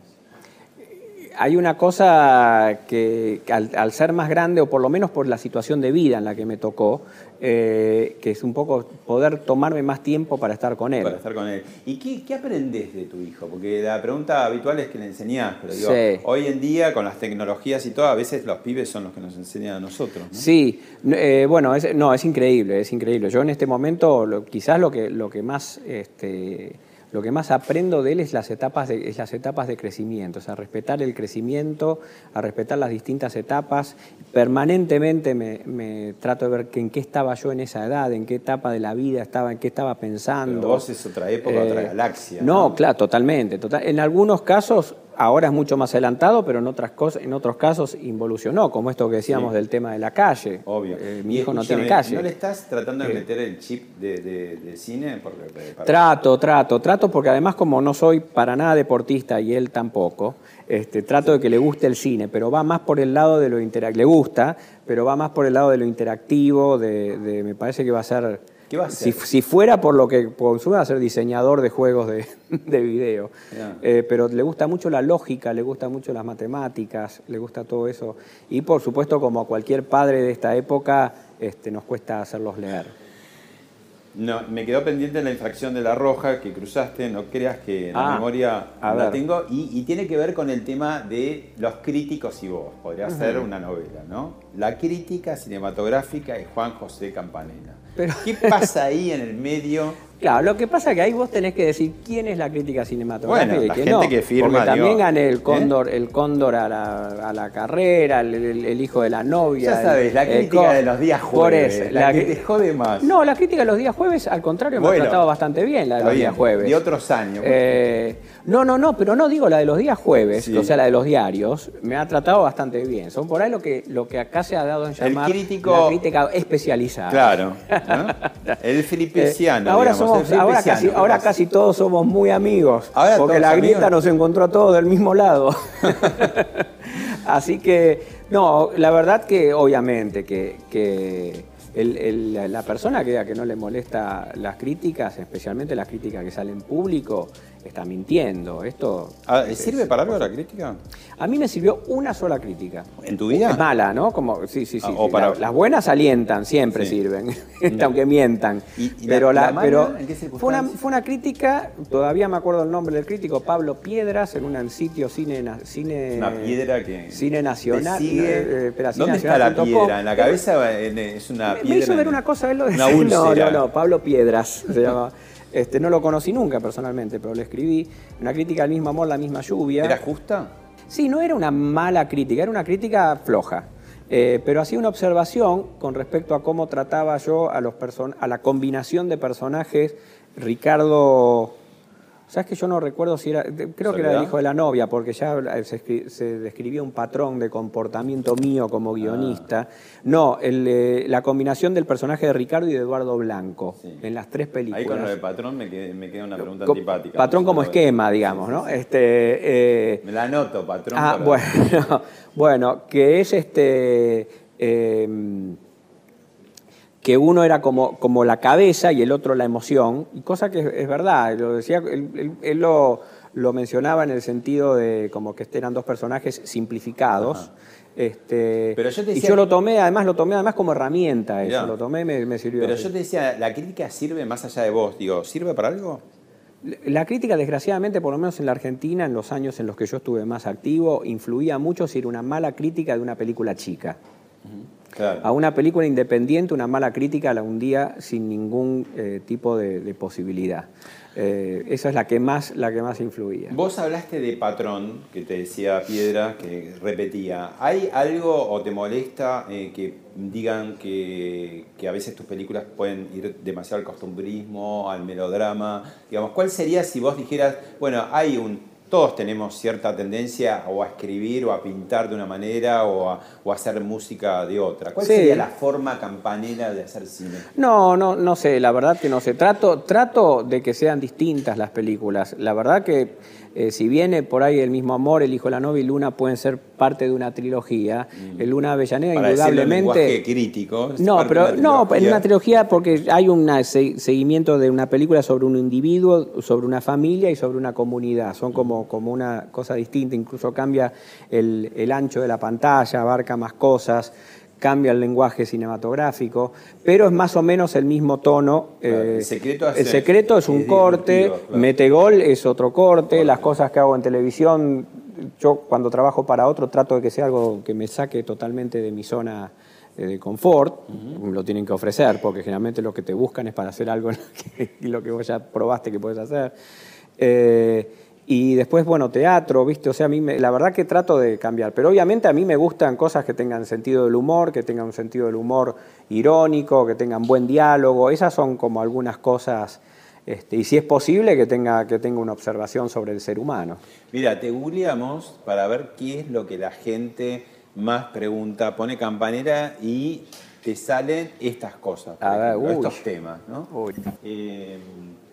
hay una cosa que, que al, al ser más grande, o por lo menos por la situación de vida en la que me tocó, eh, que es un poco poder tomarme más tiempo para estar con él. para estar con él. ¿Y qué, qué aprendés de tu hijo? Porque la pregunta habitual es que le enseñás, pero digo, Sí. hoy en día con las tecnologías y todo, a veces los pibes son los que nos enseñan a nosotros. ¿no? Sí, eh, bueno, es, no, es increíble, es increíble. Yo en este momento, lo- quizás lo que, lo que más, este, lo que más aprendo de él es las etapas de, es las etapas de crecimiento, o sea, respetar el crecimiento, a respetar las distintas etapas. Permanentemente me, me trato de ver que en qué estaba yo en esa edad, en qué etapa de la vida estaba, en qué estaba pensando. Pero vos es otra época, otra galaxia, Eh, No, ¿no? claro, totalmente. total- En algunos casos ahora es mucho más adelantado, pero en, otras cosas, en otros casos involucionó, como esto que decíamos Sí. del tema de la calle. Obvio. Eh, mi Y hijo no tiene calle. ¿No le estás tratando de Eh. meter el chip de, de- de cine? Porque, eh, para- Trato, trato, trato, porque además como no soy para nada deportista y él tampoco, este, trato de que le guste el cine, pero va más por el lado de lo interactivo, le gusta, pero va más por el lado de lo interactivo, de, de- me parece que va a ser... ¿Qué va a Si, ser? si fuera por lo que consume, va a ser diseñador de juegos de, de video. Eh, pero le gusta mucho la lógica, le gusta mucho las matemáticas, le gusta todo eso. Y por supuesto, como a cualquier padre de esta época, este, nos cuesta hacerlos leer. No, me quedó pendiente la infracción de la roja que cruzaste, no creas que la Ah, memoria a la ver. tengo, y, y tiene que ver con el tema de los críticos y vos, podría Ujú. ser una novela, ¿no? La crítica cinematográfica de Juan José Campanella. Pero- ¿Qué pasa ahí en el medio? Claro, lo que pasa es que ahí vos tenés que decir quién es la crítica cinematográfica Bueno, y la quién gente no. que firma, Porque también gané el ¿eh? cóndor, el cóndor a la, a la carrera, el, el- el hijo de la novia. Ya sabes, la crítica de los días Por jueves, eso, la, que te jode más. No, la crítica de los días jueves, al contrario, me ha tratado bastante bien la de los bien, días jueves. De otros años. Eh, no, no, no, pero no digo la de los días jueves, Sí. o sea, la de los diarios, me ha tratado bastante bien. Son por ahí lo que, lo que acá se ha dado en llamar crítico- la crítica especializada. Claro. ¿no? El filipesiano. Eh, ahora digamos, somos, el ahora filipesiano, casi, ¿qué ahora casi todos somos muy amigos. Ahora porque la grieta amigos. nos encontró a todos del mismo lado. Así que, no, la verdad que obviamente que, que el- el- la persona que, a que no le molesta las críticas, especialmente las críticas que salen en público, está mintiendo. Esto Ah, es- ¿Sirve para algo la crítica? a mí me sirvió una sola crítica. ¿En tu vida? Es mala, ¿no? Como, sí, sí, sí. Ah, o sí. para- La- las buenas alientan, siempre Sí. sirven, aunque mientan. ¿Y- y la- pero la la, mala, pero en qué fue una, fue una crítica, todavía me acuerdo el nombre del crítico, Pablo Piedras, en un sitio cine, cine, Una piedra que. cine nacional. sigue. eh, espera, ¿Dónde está la piedra? ¿En la cabeza en- es una Me- piedra? Me hizo ver en- una cosa, él lo decía. No, no, no, Pablo Piedras se llama. Este, no lo conocí nunca personalmente, pero le escribí una crítica al mismo amor, la misma lluvia. ¿Era justa? Sí, no era una mala crítica, era una crítica floja. Eh, pero hacía una observación con respecto a cómo trataba yo a, los person- a la combinación de personajes. Ricardo. ¿Sabes que yo no recuerdo si era. Creo que era el hijo de la novia, porque ya se, se describía un patrón de comportamiento mío como guionista. No, el, eh, la combinación del personaje de Ricardo y de Eduardo Blanco en las tres películas. Ahí con lo de patrón me, queda una pregunta Co- antipática. Patrón como esquema, digamos, ¿no? Este, eh, Me la anoto, patrón. Ah, para- bueno, bueno, que es este. eh, que uno era como, como la cabeza y el otro la emoción, y cosa que es, es verdad, lo decía, él, él- él lo, lo mencionaba en el sentido de como que eran dos personajes simplificados. Este, Pero yo te y yo lo tomé, además lo tomé además como herramienta eso, lo tomé me, me sirvió. Pero así. yo te decía, ¿la crítica sirve más allá de vos? Digo, ¿sirve para algo? La crítica, desgraciadamente, por lo menos en la Argentina, en los años en los que yo estuve más activo, influía mucho si era una mala crítica de una película chica. Claro. A una película independiente, una mala crítica la hundía sin ningún eh, tipo de, de posibilidad. Eh, esa es la que más, la que más influía. Vos hablaste de patrón, que te decía Piedra, que repetía. ¿Hay algo o te molesta eh, que digan que, que a veces tus películas pueden ir demasiado al costumbrismo, al melodrama? Digamos, ¿cuál sería si vos dijeras, bueno, hay un... Todos tenemos cierta tendencia o a escribir o a pintar de una manera o a, o a hacer música de otra. ¿Cuál Sí. sería la forma campanera de hacer cine? No, no, no sé, la verdad que no sé. Trato, trato de que sean distintas las películas. La verdad que eh, si viene por ahí el mismo amor, el hijo de la novia y Luna pueden ser parte de una trilogía. El Luna Avellaneda Mm. Para indudablemente. crítico. No, pero no, en una trilogía porque hay un seguimiento de una película sobre un individuo, sobre una familia y sobre una comunidad. Son como, como una cosa distinta, incluso cambia el, el ancho de la pantalla, abarca más cosas, cambia el lenguaje cinematográfico, pero es más o menos el mismo tono. Claro, eh, el secreto el es un es corte, claro. Metegol es otro corte, las cosas que hago en televisión, yo cuando trabajo para otro trato de que sea algo que me saque totalmente de mi zona eh, de confort, lo tienen que ofrecer, porque generalmente lo que te buscan es para hacer algo en lo que, y lo que vos ya probaste que puedes hacer. Eh, y después, bueno, teatro, ¿viste? O sea, a mí, me- la verdad que trato de cambiar, pero obviamente a mí me gustan cosas que tengan sentido del humor, que tengan un sentido del humor irónico, que tengan buen diálogo, esas son como algunas cosas, este, y si es posible, que tenga, que tenga una observación sobre el ser humano. Mira, te googleamos para ver qué es lo que la gente más pregunta. Pone campanera y te salen estas cosas, por A ver, ejemplo, uy. estos temas, ¿no? Eh,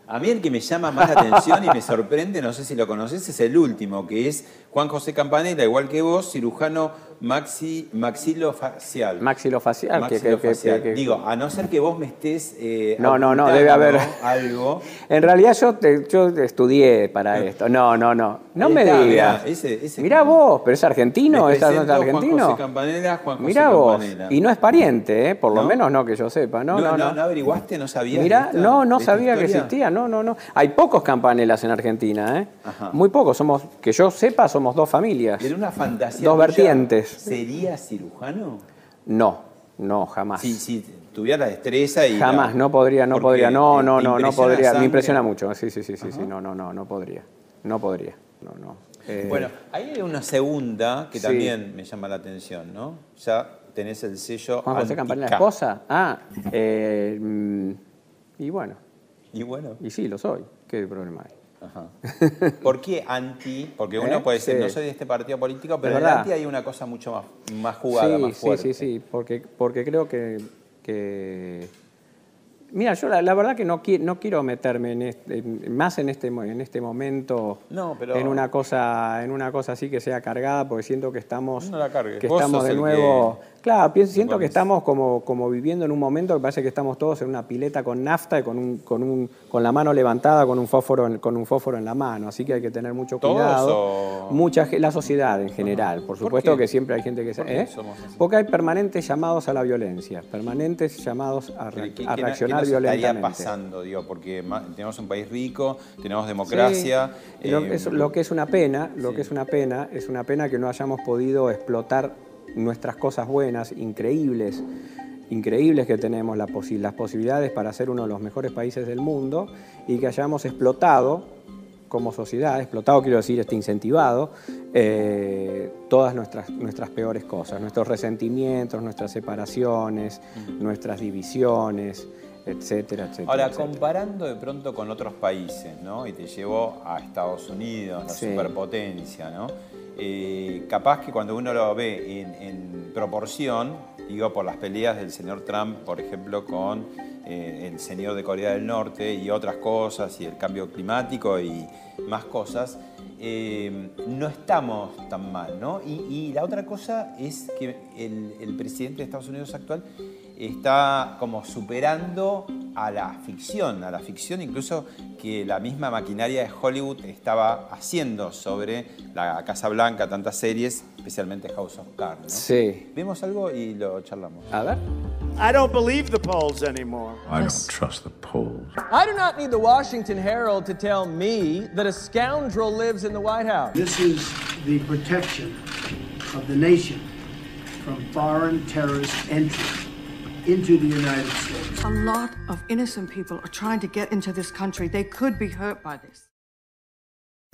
a mí el que me llama más la atención y me sorprende, no sé si lo conoces, es el último, que es Juan José Campanella, igual que vos, cirujano maxi, maxilofacial. Maxilofacial, que- que- que- Maxilofacial. que- Digo, a no ser que vos me estés eh, No, no, no, debe haber- algo. En realidad yo, te- yo estudié para esto. No, no, no. No me está, digas. mirá, ese- ese- Mirá vos, pero es argentino, ¿es presento, Juan argentino? José Campanella, Juan José Mirá vos. Campanella. Y no es pariente, ¿eh? por lo ¿No? menos no que yo sepa. No, no, no. ¿No averiguaste? ¿No sabías? Mirá, esta- no, no sabía que existía. No, no, no. Hay pocos campanelas en Argentina, ¿eh? Ajá. Muy pocos. Somos, que yo sepa, somos dos familias. ¿Era una fantasía Dos vertientes. ¿Sería cirujano? No, no, jamás. Si, si tuviera la destreza y... Jamás, la- no podría, no porque podría. No, te- no, no, no podría. Me impresiona mucho. Sí, sí, sí, sí, sí. No, no, no, no podría. No podría. No, no. Eh, Bueno, ahí hay una segunda que Sí. también me llama la atención, ¿no? Ya tenés el sello Juan José Campanella, esposa. Ah, eh, mm, y bueno. Y bueno. Y sí, lo soy. ¿Qué problema hay? Ajá. ¿Por qué anti? Porque uno ¿Eh? puede decir, Sí. no soy de este partido político, pero en el anti hay una cosa mucho más, más jugada, sí, más sí, fuerte. sí, sí, porque, porque creo que, que- Mira, yo la, la verdad que no, qui- no quiero meterme en este- en- más en este, en este momento No, pero- en, una cosa, en una cosa así que sea cargada, porque siento que estamos, No la que Vos estamos de nuevo... Claro, pienso, siento que estamos como, como viviendo en un momento que parece que estamos todos en una pileta con nafta y con, un, con, un, con la mano levantada con un, fósforo en, con un fósforo en la mano, así que hay que tener mucho ¿Todos cuidado. o- Mucha, la sociedad en general, por supuesto que siempre hay gente que... se- ¿Por qué ¿eh? Porque hay permanentes llamados a la violencia, permanentes llamados a, re- ¿qué- a reaccionar qué nos estaría violentamente. pasando, digo? Porque tenemos un país rico, tenemos democracia. Sí, lo, eh, es- lo que es una pena, lo sí. que es una pena, es una pena que no hayamos podido explotar nuestras cosas buenas, increíbles, increíbles que tenemos, la posi- las posibilidades para ser uno de los mejores países del mundo y que hayamos explotado como sociedad, explotado quiero decir, este incentivado, eh, todas nuestras, nuestras peores cosas, nuestros resentimientos, nuestras separaciones, nuestras divisiones, etcétera, etcétera. Ahora, etcétera. comparando de pronto con otros países, ¿no? Y te llevo a Estados Unidos, la Sí. superpotencia, ¿no? Eh, capaz que cuando uno lo ve en, en proporción, digo, por las peleas del señor Trump, por ejemplo, con eh, el señor de Corea del Norte y otras cosas, y el cambio climático y más cosas, eh, no estamos tan mal, ¿no? Y, y la otra cosa es que el, el presidente de Estados Unidos actual está como superando a la ficción, a la ficción incluso que la misma maquinaria de Hollywood estaba haciendo sobre la Casa Blanca, tantas series, especialmente House of Cards. ¿no? Sí. Vemos algo y lo charlamos. A ver. I don't believe the polls anymore. I don't trust the polls. I do not need the Washington Herald to tell me that a scoundrel lives in the White House. This is the protection of the nation from foreign terrorist entry into the United States. A lot of innocent people are trying to get into this country. They could be hurt by this.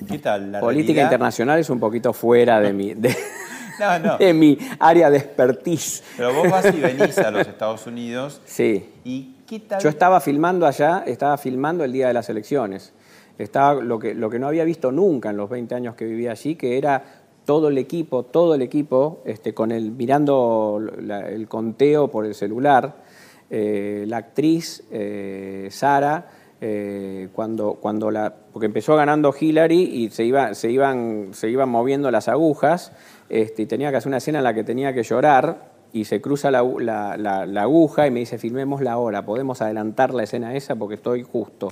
¿Qué tal? La Política realidad- internacional es un poquito fuera de mi, de, No, no. de mi área de expertise. Pero vos vas y venís a los Estados Unidos. Sí. ¿Y qué tal? Yo estaba filmando allá, estaba filmando el día de las elecciones. Estaba lo que, lo que no había visto nunca en los 20 años que vivía allí, que era todo el equipo, todo el equipo, este, con el, mirando la- el conteo por el celular. Eh, la actriz eh, Sara, eh, cuando, cuando la. porque empezó ganando Hillary y se, iba, se, iban, se iban moviendo las agujas, este, y tenía que hacer una escena en la que tenía que llorar, y se cruza la, la- la- la aguja y me dice, filmemos la hora, podemos adelantar la escena esa porque estoy justo.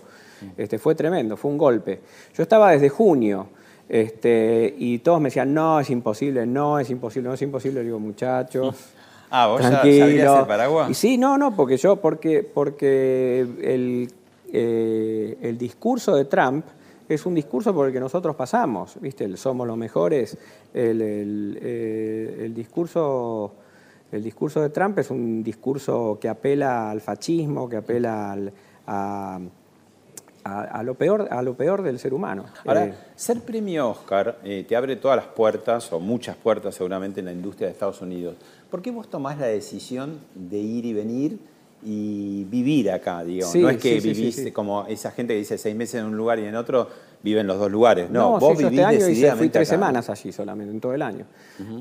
Este, fue tremendo, fue un golpe. Yo estaba desde junio este, y todos me decían, no, es imposible, no, es imposible, no es imposible. Le digo, muchachos, Ah, vos ya tranquilo. sabías el paraguas. Y sí, no, no, porque yo, porque, porque el, eh, el discurso de Trump es un discurso por el que nosotros pasamos, ¿viste? El somos los mejores. El, el, eh, el discurso, el discurso de Trump es un discurso que apela al fascismo, que apela al- a, a- a lo peor, a lo peor del ser humano. Ahora, Eh, ser premio Oscar eh, te abre todas las puertas, o muchas puertas seguramente en la industria de Estados Unidos. ¿Por qué vos tomás la decisión de ir y venir y vivir acá, digamos? Sí, no es que sí, vivís sí. como esa gente que dice seis meses en un lugar y en otro vive en los dos lugares. No, No, vos yo vivís este año fui tres acá. semanas allí solamente, en todo el año.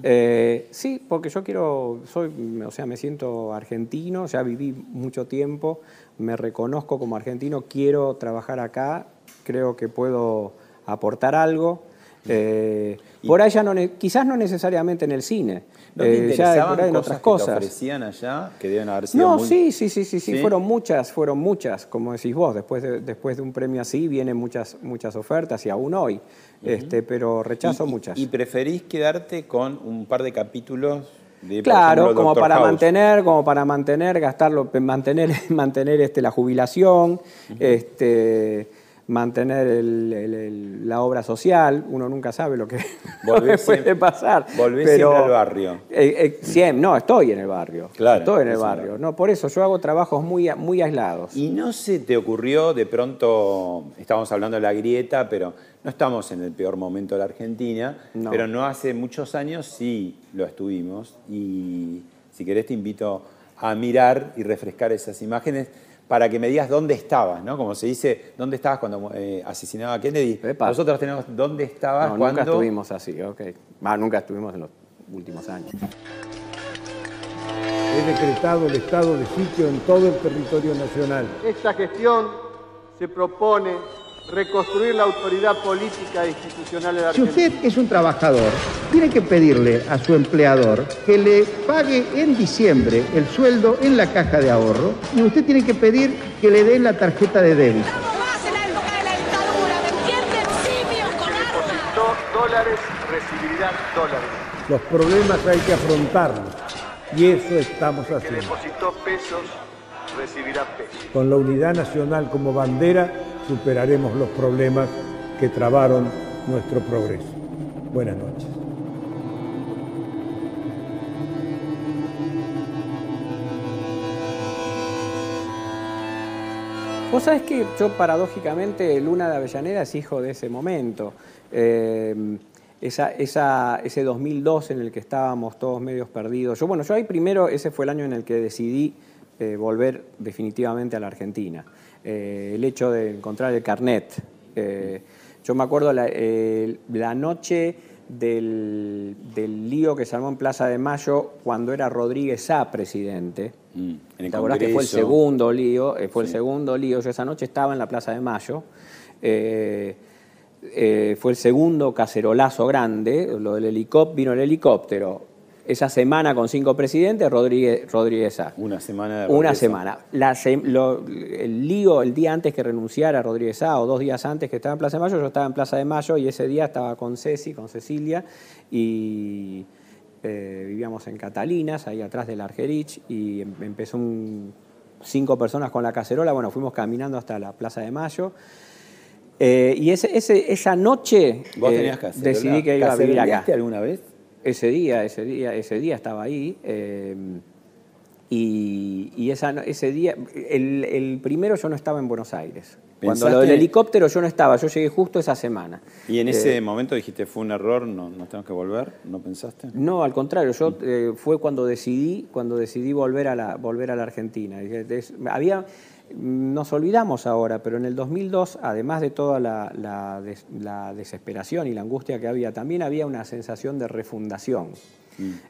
Eh, sí, porque yo quiero, soy, o sea, me siento argentino, ya viví mucho tiempo, me reconozco como argentino, quiero trabajar acá, creo que puedo aportar algo. Eh, por ya no, quizás no necesariamente en el cine, ¿No te eh, ya en cosas otras que te cosas. ofrecían allá que deben haber sido No, muy... sí, sí, sí, sí, sí, ¿Sí? fueron muchas, fueron muchas, como decís vos, después de, después de un premio así vienen muchas, muchas ofertas y aún hoy, este, pero rechazo muchas. ¿Y preferís quedarte con un par de capítulos de, Claro, ejemplo, como para House? mantener, como para mantener, gastarlo, mantener, mantener este, la jubilación, este, mantener el- el- el- la obra social. Uno nunca sabe lo que, lo que Volvés puede siempre- pasar. pero- siempre al barrio. Eh, eh, no, estoy en el barrio. Claro, estoy en el barrio. no. No, por eso yo hago trabajos muy, muy aislados. ¿Y no se te ocurrió de pronto, estábamos hablando de la grieta, pero no estamos en el peor momento de la Argentina, No. pero no hace muchos años sí lo estuvimos y si querés te invito a mirar y refrescar esas imágenes para que me digas dónde estabas, ¿no? Como se dice, ¿dónde estabas cuando eh, asesinaba a Kennedy? Nosotros tenemos dónde estabas No, cuando... nunca estuvimos así, ok. Va, nunca estuvimos en los últimos años. He decretado el estado de sitio en todo el territorio nacional. Esta gestión se propone reconstruir la autoridad política e institucional de la Si Argentina. usted es un trabajador, tiene que pedirle a su empleador que le pague en diciembre el sueldo en la caja de ahorro y usted tiene que pedir que le den la tarjeta de débito. Depositó dólares, recibirá dólares. Los problemas hay que afrontarlos y eso estamos Que haciendo. depositó pesos, recibirá pesos. Con la unidad nacional como bandera superaremos los problemas que trabaron nuestro progreso. Buenas noches. Vos sabés que yo paradójicamente Luna de Avellaneda es hijo de ese momento. Eh, esa, esa- ese 2002 en el que estábamos todos medios perdidos. Yo, bueno, yo ahí primero, ese fue el año en el que decidí eh, volver definitivamente a la Argentina. Eh, el hecho de encontrar el carnet. Eh, yo me acuerdo la, eh, la noche del, del lío que se armó en Plaza de Mayo cuando era Rodríguez A presidente. Mm, en el ¿Te acordás que fue el segundo lío? Eh, fue el segundo lío. Yo esa noche estaba en la Plaza de Mayo. Fue el segundo cacerolazo grande. Lo del helicóptero, vino el helicóptero. Esa semana con cinco presidentes, Rodríguez, Rodríguez A. Una semana de Una semana. La se- lo- el lío, el día antes que renunciara Rodríguez A, o dos días antes que estaba en Plaza de Mayo, yo estaba en Plaza de Mayo y ese día estaba con Ceci, con Cecilia, y eh, vivíamos en Catalinas, ahí atrás del Argerich, y em- empezó un- cinco personas con la cacerola, bueno, fuimos caminando hasta la Plaza de Mayo. Eh, y ese, ese- esa noche ¿Vos eh, tenías decidí que iba a vivir acá. ¿Caceroleaste alguna vez? Ese día, ese día, ese día estaba ahí. eh, y y esa, ese día, el, el primero yo no estaba en Buenos Aires. Cuando ¿Pensaste- lo del helicóptero yo no estaba, yo llegué justo esa semana. Y en ese Eh, momento dijiste, fue un error, no, nos tenemos que volver, ¿no pensaste? No, al contrario, yo eh, fue cuando decidí, cuando decidí volver a la, volver a la Argentina. Había, nos olvidamos ahora, pero en el 2002, además de toda la, la des- la desesperación y la angustia que había, también había una sensación de refundación.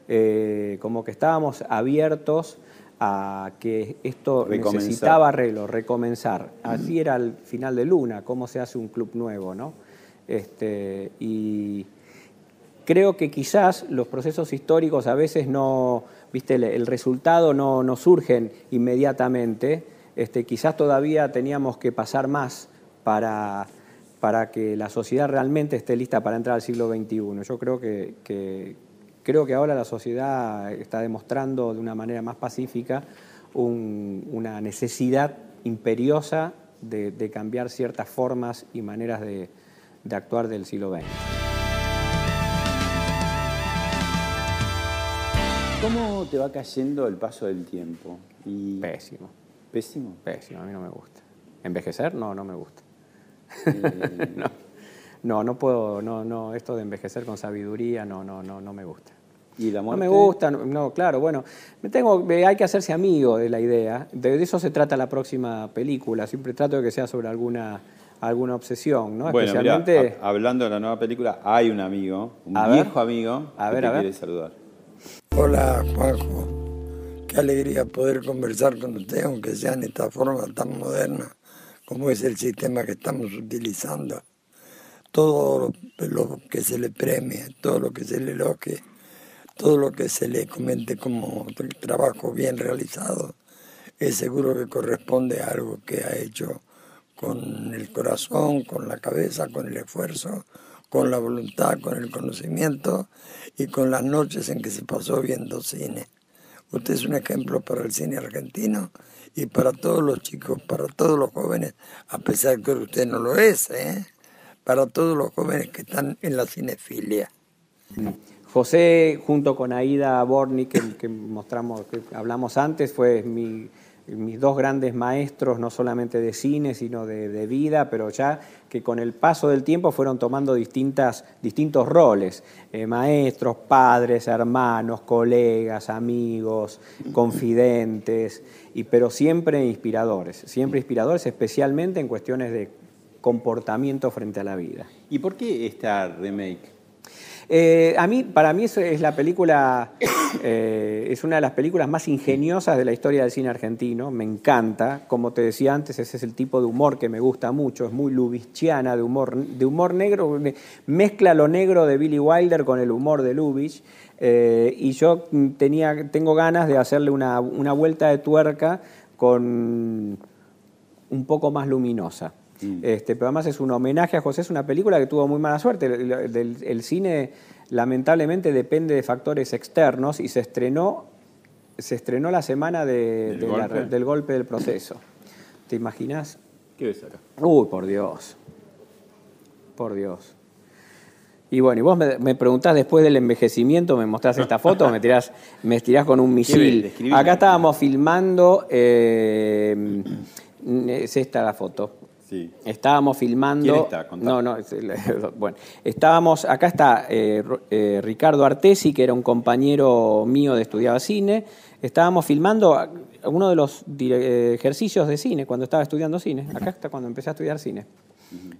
Eh, como que estábamos abiertos a que esto Recomenzar. necesitaba arreglo, recomenzar. Así era el final de Luna, cómo se hace un club nuevo, ¿no? Este, y creo que quizás los procesos históricos a veces no, viste, el, el resultado no, no surgen inmediatamente. Este, quizás todavía teníamos que pasar más para, para que la sociedad realmente esté lista para entrar al siglo XXI. Yo creo que, que- creo que ahora la sociedad está demostrando de una manera más pacífica un- una necesidad imperiosa de, de cambiar ciertas formas y maneras de, de actuar del siglo XX. ¿Cómo te va cayendo el paso del tiempo? Y... Pésimo. ¿Pésimo? Pésimo, a mí no me gusta. ¿Envejecer? No, no me gusta. No, no, no puedo, no, no, esto de envejecer con sabiduría, no, no, no, no me gusta. ¿Y la No muerte? me gusta, no, no, claro, bueno, me tengo, hay que hacerse amigo de la idea. De, eso se trata la próxima película. Siempre trato de que sea sobre alguna, alguna obsesión, ¿no? Bueno, mirá, Especialmente. hab- hablando de la nueva película, hay un amigo, un A ver. viejo amigo, A que ver, te a ver. quiere saludar. Hola Juanjo, qué alegría poder conversar con usted, aunque sea en esta forma tan moderna como es el sistema que estamos utilizando. Todo lo, que se le premie, todo lo que se le elogie, todo lo que se le comente como trabajo bien realizado, es seguro que corresponde a algo que ha hecho con el corazón, con la cabeza, con el esfuerzo, con la voluntad, con el conocimiento y con las noches en que se pasó viendo cine. Usted es un ejemplo para el cine argentino y para todos los chicos, para todos los jóvenes, a pesar que usted no lo es, ¿eh? para todos los jóvenes que están en la cinefilia. José, junto con Aida Borni, que, que mostramos, que hablamos antes, fue mi- mis dos grandes maestros, no solamente de cine, sino de, vida, pero ya que con el paso del tiempo fueron tomando distintas, distintos roles, eh, maestros, padres, hermanos, colegas, amigos, confidentes, y, pero siempre inspiradores, siempre inspiradores, especialmente en cuestiones de comportamiento frente a la vida. ¿Y por qué esta remake? Eh, a mí, para mí es la película, eh, es una de las películas más ingeniosas de la historia del cine argentino. Me encanta, como te decía antes, ese es el tipo de humor que me gusta mucho. Es muy lubitchiana de humor, de humor negro. Mezcla lo negro de Billy Wilder con el humor de Lubitsch. eh, y yo tenía, tengo ganas de hacerle una, una vuelta de tuerca con un poco más luminosa. Este, pero además es un homenaje a José, es una película que tuvo muy mala suerte. El, el- el cine lamentablemente depende de factores externos y se estrenó, se estrenó la semana de- ¿Del de la- golpe? del golpe del proceso. ¿Te imaginas? ¿Qué ves acá? Uy, por Dios. Por Dios. Y bueno, y vos me, me preguntás después del envejecimiento, me mostrás esta foto, me tirás, me tirás con un misil. Acá estábamos filmando, eh, es esta la foto. Sí. Estábamos filmando. ¿Quién está? No, no, bueno, estábamos, acá está eh, eh, Ricardo Artesi, que era un compañero mío de estudiaba cine. Estábamos filmando uno de los eh, ejercicios de cine cuando estaba estudiando cine. Acá está cuando empecé a estudiar cine.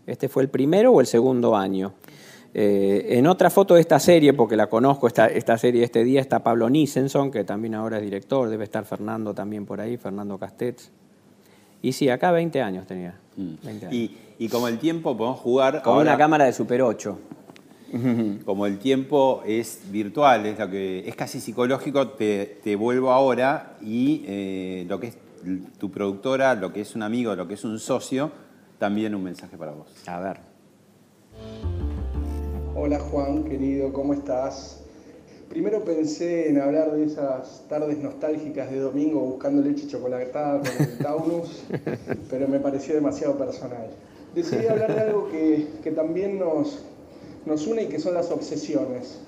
Este fue el primero o el segundo año. Eh, en otra foto de esta serie, porque la conozco, esta, esta serie este día, está Pablo Nissenson, que también ahora es director, debe estar Fernando también por ahí, Fernando Castets. Y sí, acá 20 años tenía. 20 años. Y, y como el tiempo podemos jugar Con ahora- una cámara de Super 8. como el tiempo es virtual, es, lo que, es casi psicológico, te, te vuelvo ahora y eh, lo que es tu productora, lo que es un amigo, lo que es un socio, también un mensaje para vos. A ver. Hola Juan, querido, ¿cómo estás? Primero pensé en hablar de esas tardes nostálgicas de domingo buscando leche chocolatada con el Taunus, pero me pareció demasiado personal. Decidí hablar de algo que, que también nos, nos une y que son las obsesiones.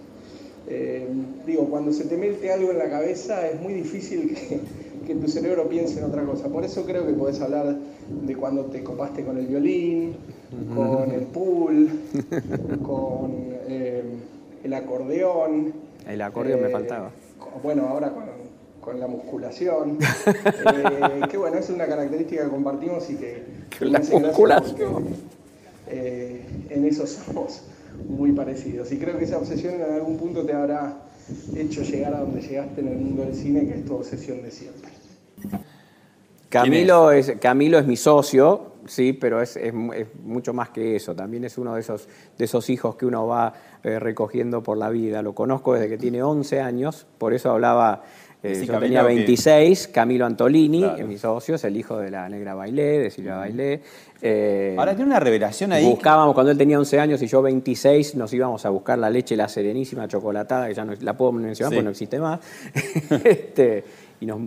Eh, digo, cuando se te mete algo en la cabeza es muy difícil que, que tu cerebro piense en otra cosa. Por eso creo que podés hablar de cuando te copaste con el violín, con el pool, con eh, el acordeón. El acordeón me eh, faltaba. Bueno, ahora con, con la musculación. Eh, que bueno, es una característica que compartimos y que... que La musculación. porque, eh, en eso somos muy parecidos. Y creo que esa obsesión en algún punto te habrá hecho llegar a donde llegaste en el mundo del cine, que es tu obsesión de siempre. Camilo es? Camilo es mi socio, sí, pero es, es mu- es mucho más que eso. También es uno de esos, de esos hijos que uno va eh, recogiendo por la vida. Lo conozco desde que tiene 11 años, por eso hablaba. eh, Sí, yo Camilo tenía que- 26, Camilo Antolini, Claro. es mi socio, es el hijo de la negra Bailé, de Silvia Bailé. Eh, Ahora tiene una revelación ahí. Buscábamos, cuando él tenía 11 años y yo 26, nos íbamos a buscar la leche, la serenísima chocolatada, que ya no la puedo mencionar Sí. porque no existe más. Este, y nos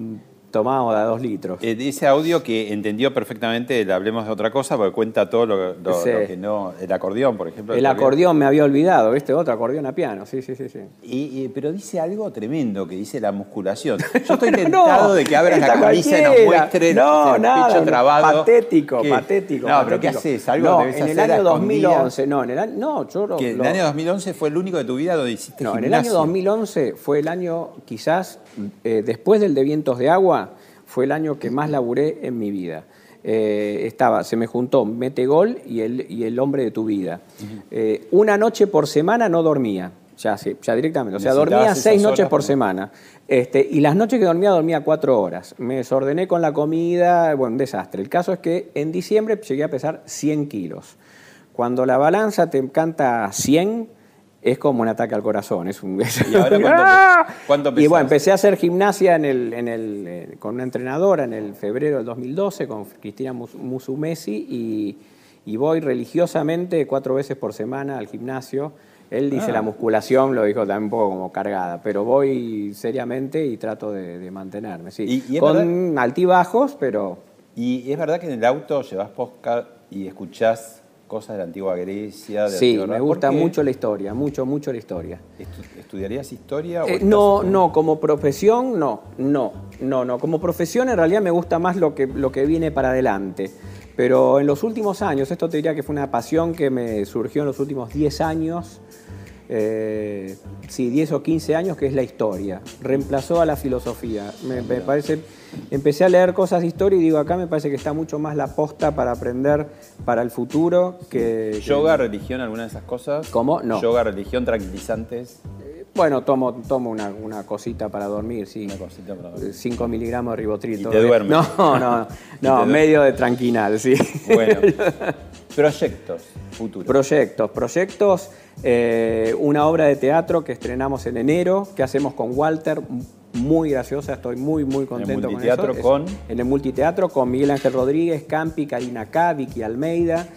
tomábamos de a dos litros. Eh, ese audio que entendió perfectamente el Hablemos de otra cosa, porque cuenta todo lo, lo- Sí. lo que no. El acordeón, por ejemplo. El acordeón me había olvidado, ¿viste? Otro acordeón a piano, sí, sí, sí. sí. Y, y- pero dice algo tremendo que dice la musculación. Yo estoy tentado de que abras la camisa y nos muestre no, el nada, pecho trabado. Patético, ¿Qué? patético. No, pero ¿qué patético. haces? Algo no, debes en el hacer a año escondidas. 2011, no, en el año, no, yo lo- en el año 2011 fue el único de tu vida donde hiciste No, en el año 2011 fue el año, quizás, eh, después del de Vientos de Agua, fue el año que más laburé en mi vida. Eh, estaba, se me juntó Mete Gol y el, y el hombre de tu vida. Eh, una noche por semana no dormía, ya, sí, ya directamente. O sea, dormía seis horas noches por semana. Este, y las noches que dormía, dormía cuatro horas. Me desordené con la comida, bueno, un desastre. El caso es que en diciembre llegué a pesar 100 kilos. Cuando la balanza te canta 100, es como un ataque al corazón. Es un... ¿Y ahora cuánto, ¡Ah! cuánto Y bueno, empecé a hacer gimnasia en el, en el, eh, con una entrenadora en el febrero del 2012, con Cristina Mus- Musumesi, y, y voy religiosamente cuatro veces por semana al gimnasio. Él dice Ah. la musculación, lo dijo también un poco como cargada, pero voy seriamente y trato de, de mantenerme. Sí. Y- y con altibajos, pero Y es verdad que en el auto llevas podcast y escuchás cosas de la antigua Grecia. De sí, antigua me gusta mucho la historia, mucho, mucho la historia. Estu- ¿Estudiarías historia? o Eh, no, no, como profesión no, no, no, no. Como profesión en realidad me gusta más lo que, lo que viene para adelante. Pero en los últimos años, esto te diría que fue una pasión que me surgió en los últimos 10 años, eh, sí, 10 o 15 años, que es la historia. Reemplazó a la filosofía. Me, me parece, empecé a leer cosas de historia y digo, acá me parece que está mucho más la posta para aprender para el futuro que... que- ¿Yoga, religión, alguna de esas cosas? ¿Cómo? No. Yoga, religión, tranquilizantes. Bueno, tomo, tomo una, una cosita para dormir, sí. Una cosita para dormir. 5 miligramos de ribotril. Y todo te duermes. No, no, no, medio de tranquinal, sí. Bueno, proyectos futuros. Proyectos, proyectos. eh, una obra de teatro que estrenamos en enero, que hacemos con Walter, muy graciosa, estoy muy, muy contento multiteatro con eso. con? Es- en el multiteatro con Miguel Ángel Rodríguez, Campi, Karina K, Vicky Almeida.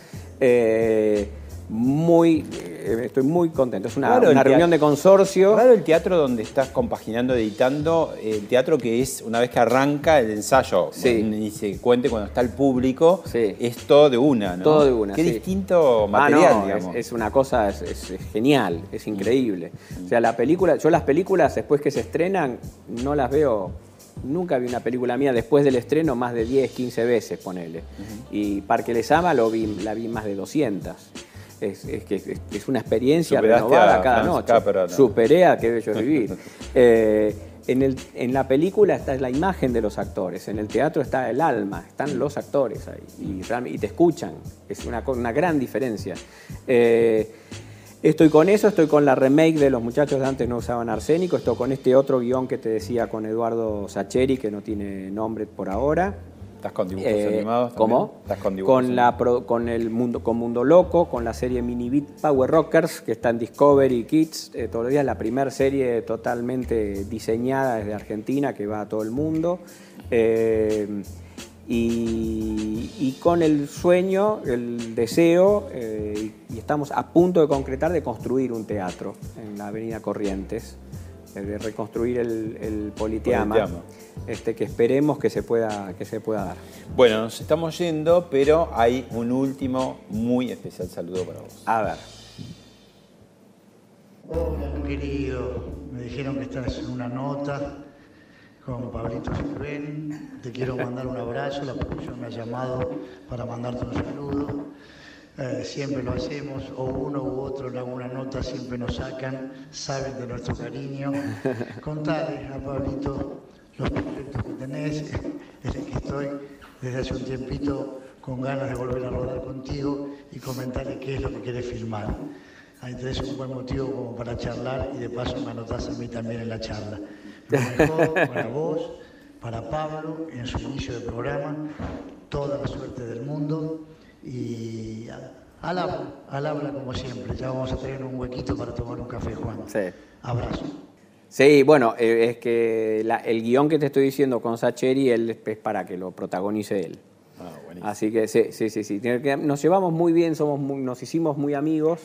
eh, muy, eh, estoy muy contento. Es una, reunión de consorcio. Raro el teatro donde estás compaginando, editando, el teatro que es una vez que arranca el ensayo, Sí. ni se cuente cuando está el público, es todo de una, ¿no? Todo de una, Qué sí. distinto Ah, material, no, es, digamos. es una cosa, es, es- es genial, es increíble. O sea, la película, yo las películas después que se estrenan, no las veo, nunca vi una película mía después del estreno más de 10, 15 veces, ponele. Y Parque Les Ama lo vi, la vi más de 200. Es, es es, una experiencia Superaste renovada a cada noche. Capra, ¿no? Superé a qué bello vivir. Eh, en, el- en la película está la imagen de los actores, en el teatro está el alma, están los actores ahí y, y te escuchan. Es una, una gran diferencia. Eh, estoy con eso, estoy con la remake de Los muchachos de antes no usaban arsénico, estoy con este otro guion que te decía con Eduardo Sacheri, que no tiene nombre por ahora. ¿Estás con dibujos Eh, animados? también? ¿Cómo? ¿Estás con dibujos Con, la, con el mundo, con Mundo Loco, con la serie Mini Beat Power Rockers, que está en Discovery Kids, eh, todos los días, la primera serie totalmente diseñada desde Argentina, que va a todo el mundo. Eh, y, y con el sueño, el deseo, eh, y estamos a punto de concretar de construir un teatro en la Avenida Corrientes, de reconstruir el, el Politeama, Politeama. Este, que esperemos que se pueda, que se pueda dar. Bueno, nos estamos yendo, pero hay un último muy especial saludo para vos. A ver. Hola, querido. Me dijeron que estás en una nota con Pablito Silven. Te quiero mandar un abrazo. La producción me ha llamado para mandarte un saludo. Eh, siempre lo hacemos, o uno u otro en alguna nota siempre nos sacan, saben de nuestro cariño. Contale a Pablito los proyectos que tenés, en el que estoy desde hace un tiempito con ganas de volver a rodar contigo y comentarle qué es lo que querés filmar. Ahí tenés un buen motivo como para charlar y de paso me anotás a mí también en la charla. Lo mejor para vos, para Pablo en su inicio de programa, toda la suerte del mundo y al habla, al habla como siempre. Ya vamos a tener un huequito para tomar un café, Juan. Sí. Abrazo. Sí, bueno, eh, es que la- el guion que te estoy diciendo con Sacheri él es para que lo protagonice él. Así que sí, sí, sí, sí. Nos llevamos muy bien, somos muy- nos hicimos muy amigos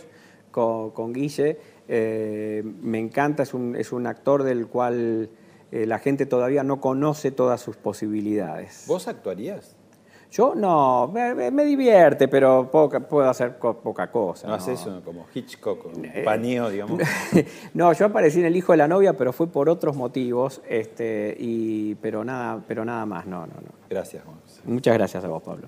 con, con Guille. Eh, me encanta, es un, es un actor del cual eh, la gente todavía no conoce todas sus posibilidades. ¿Vos actuarías? Yo no, me, me- divierte, pero poca, puedo hacer co- poca cosa. ¿No haces eso como Hitchcock, un Eh, paneo, digamos? No, yo aparecí en El Hijo de la Novia, pero fue por otros motivos, este, y, pero, nada, pero nada más, no, no, no. Gracias, Juan. Muchas gracias a vos, Pablo.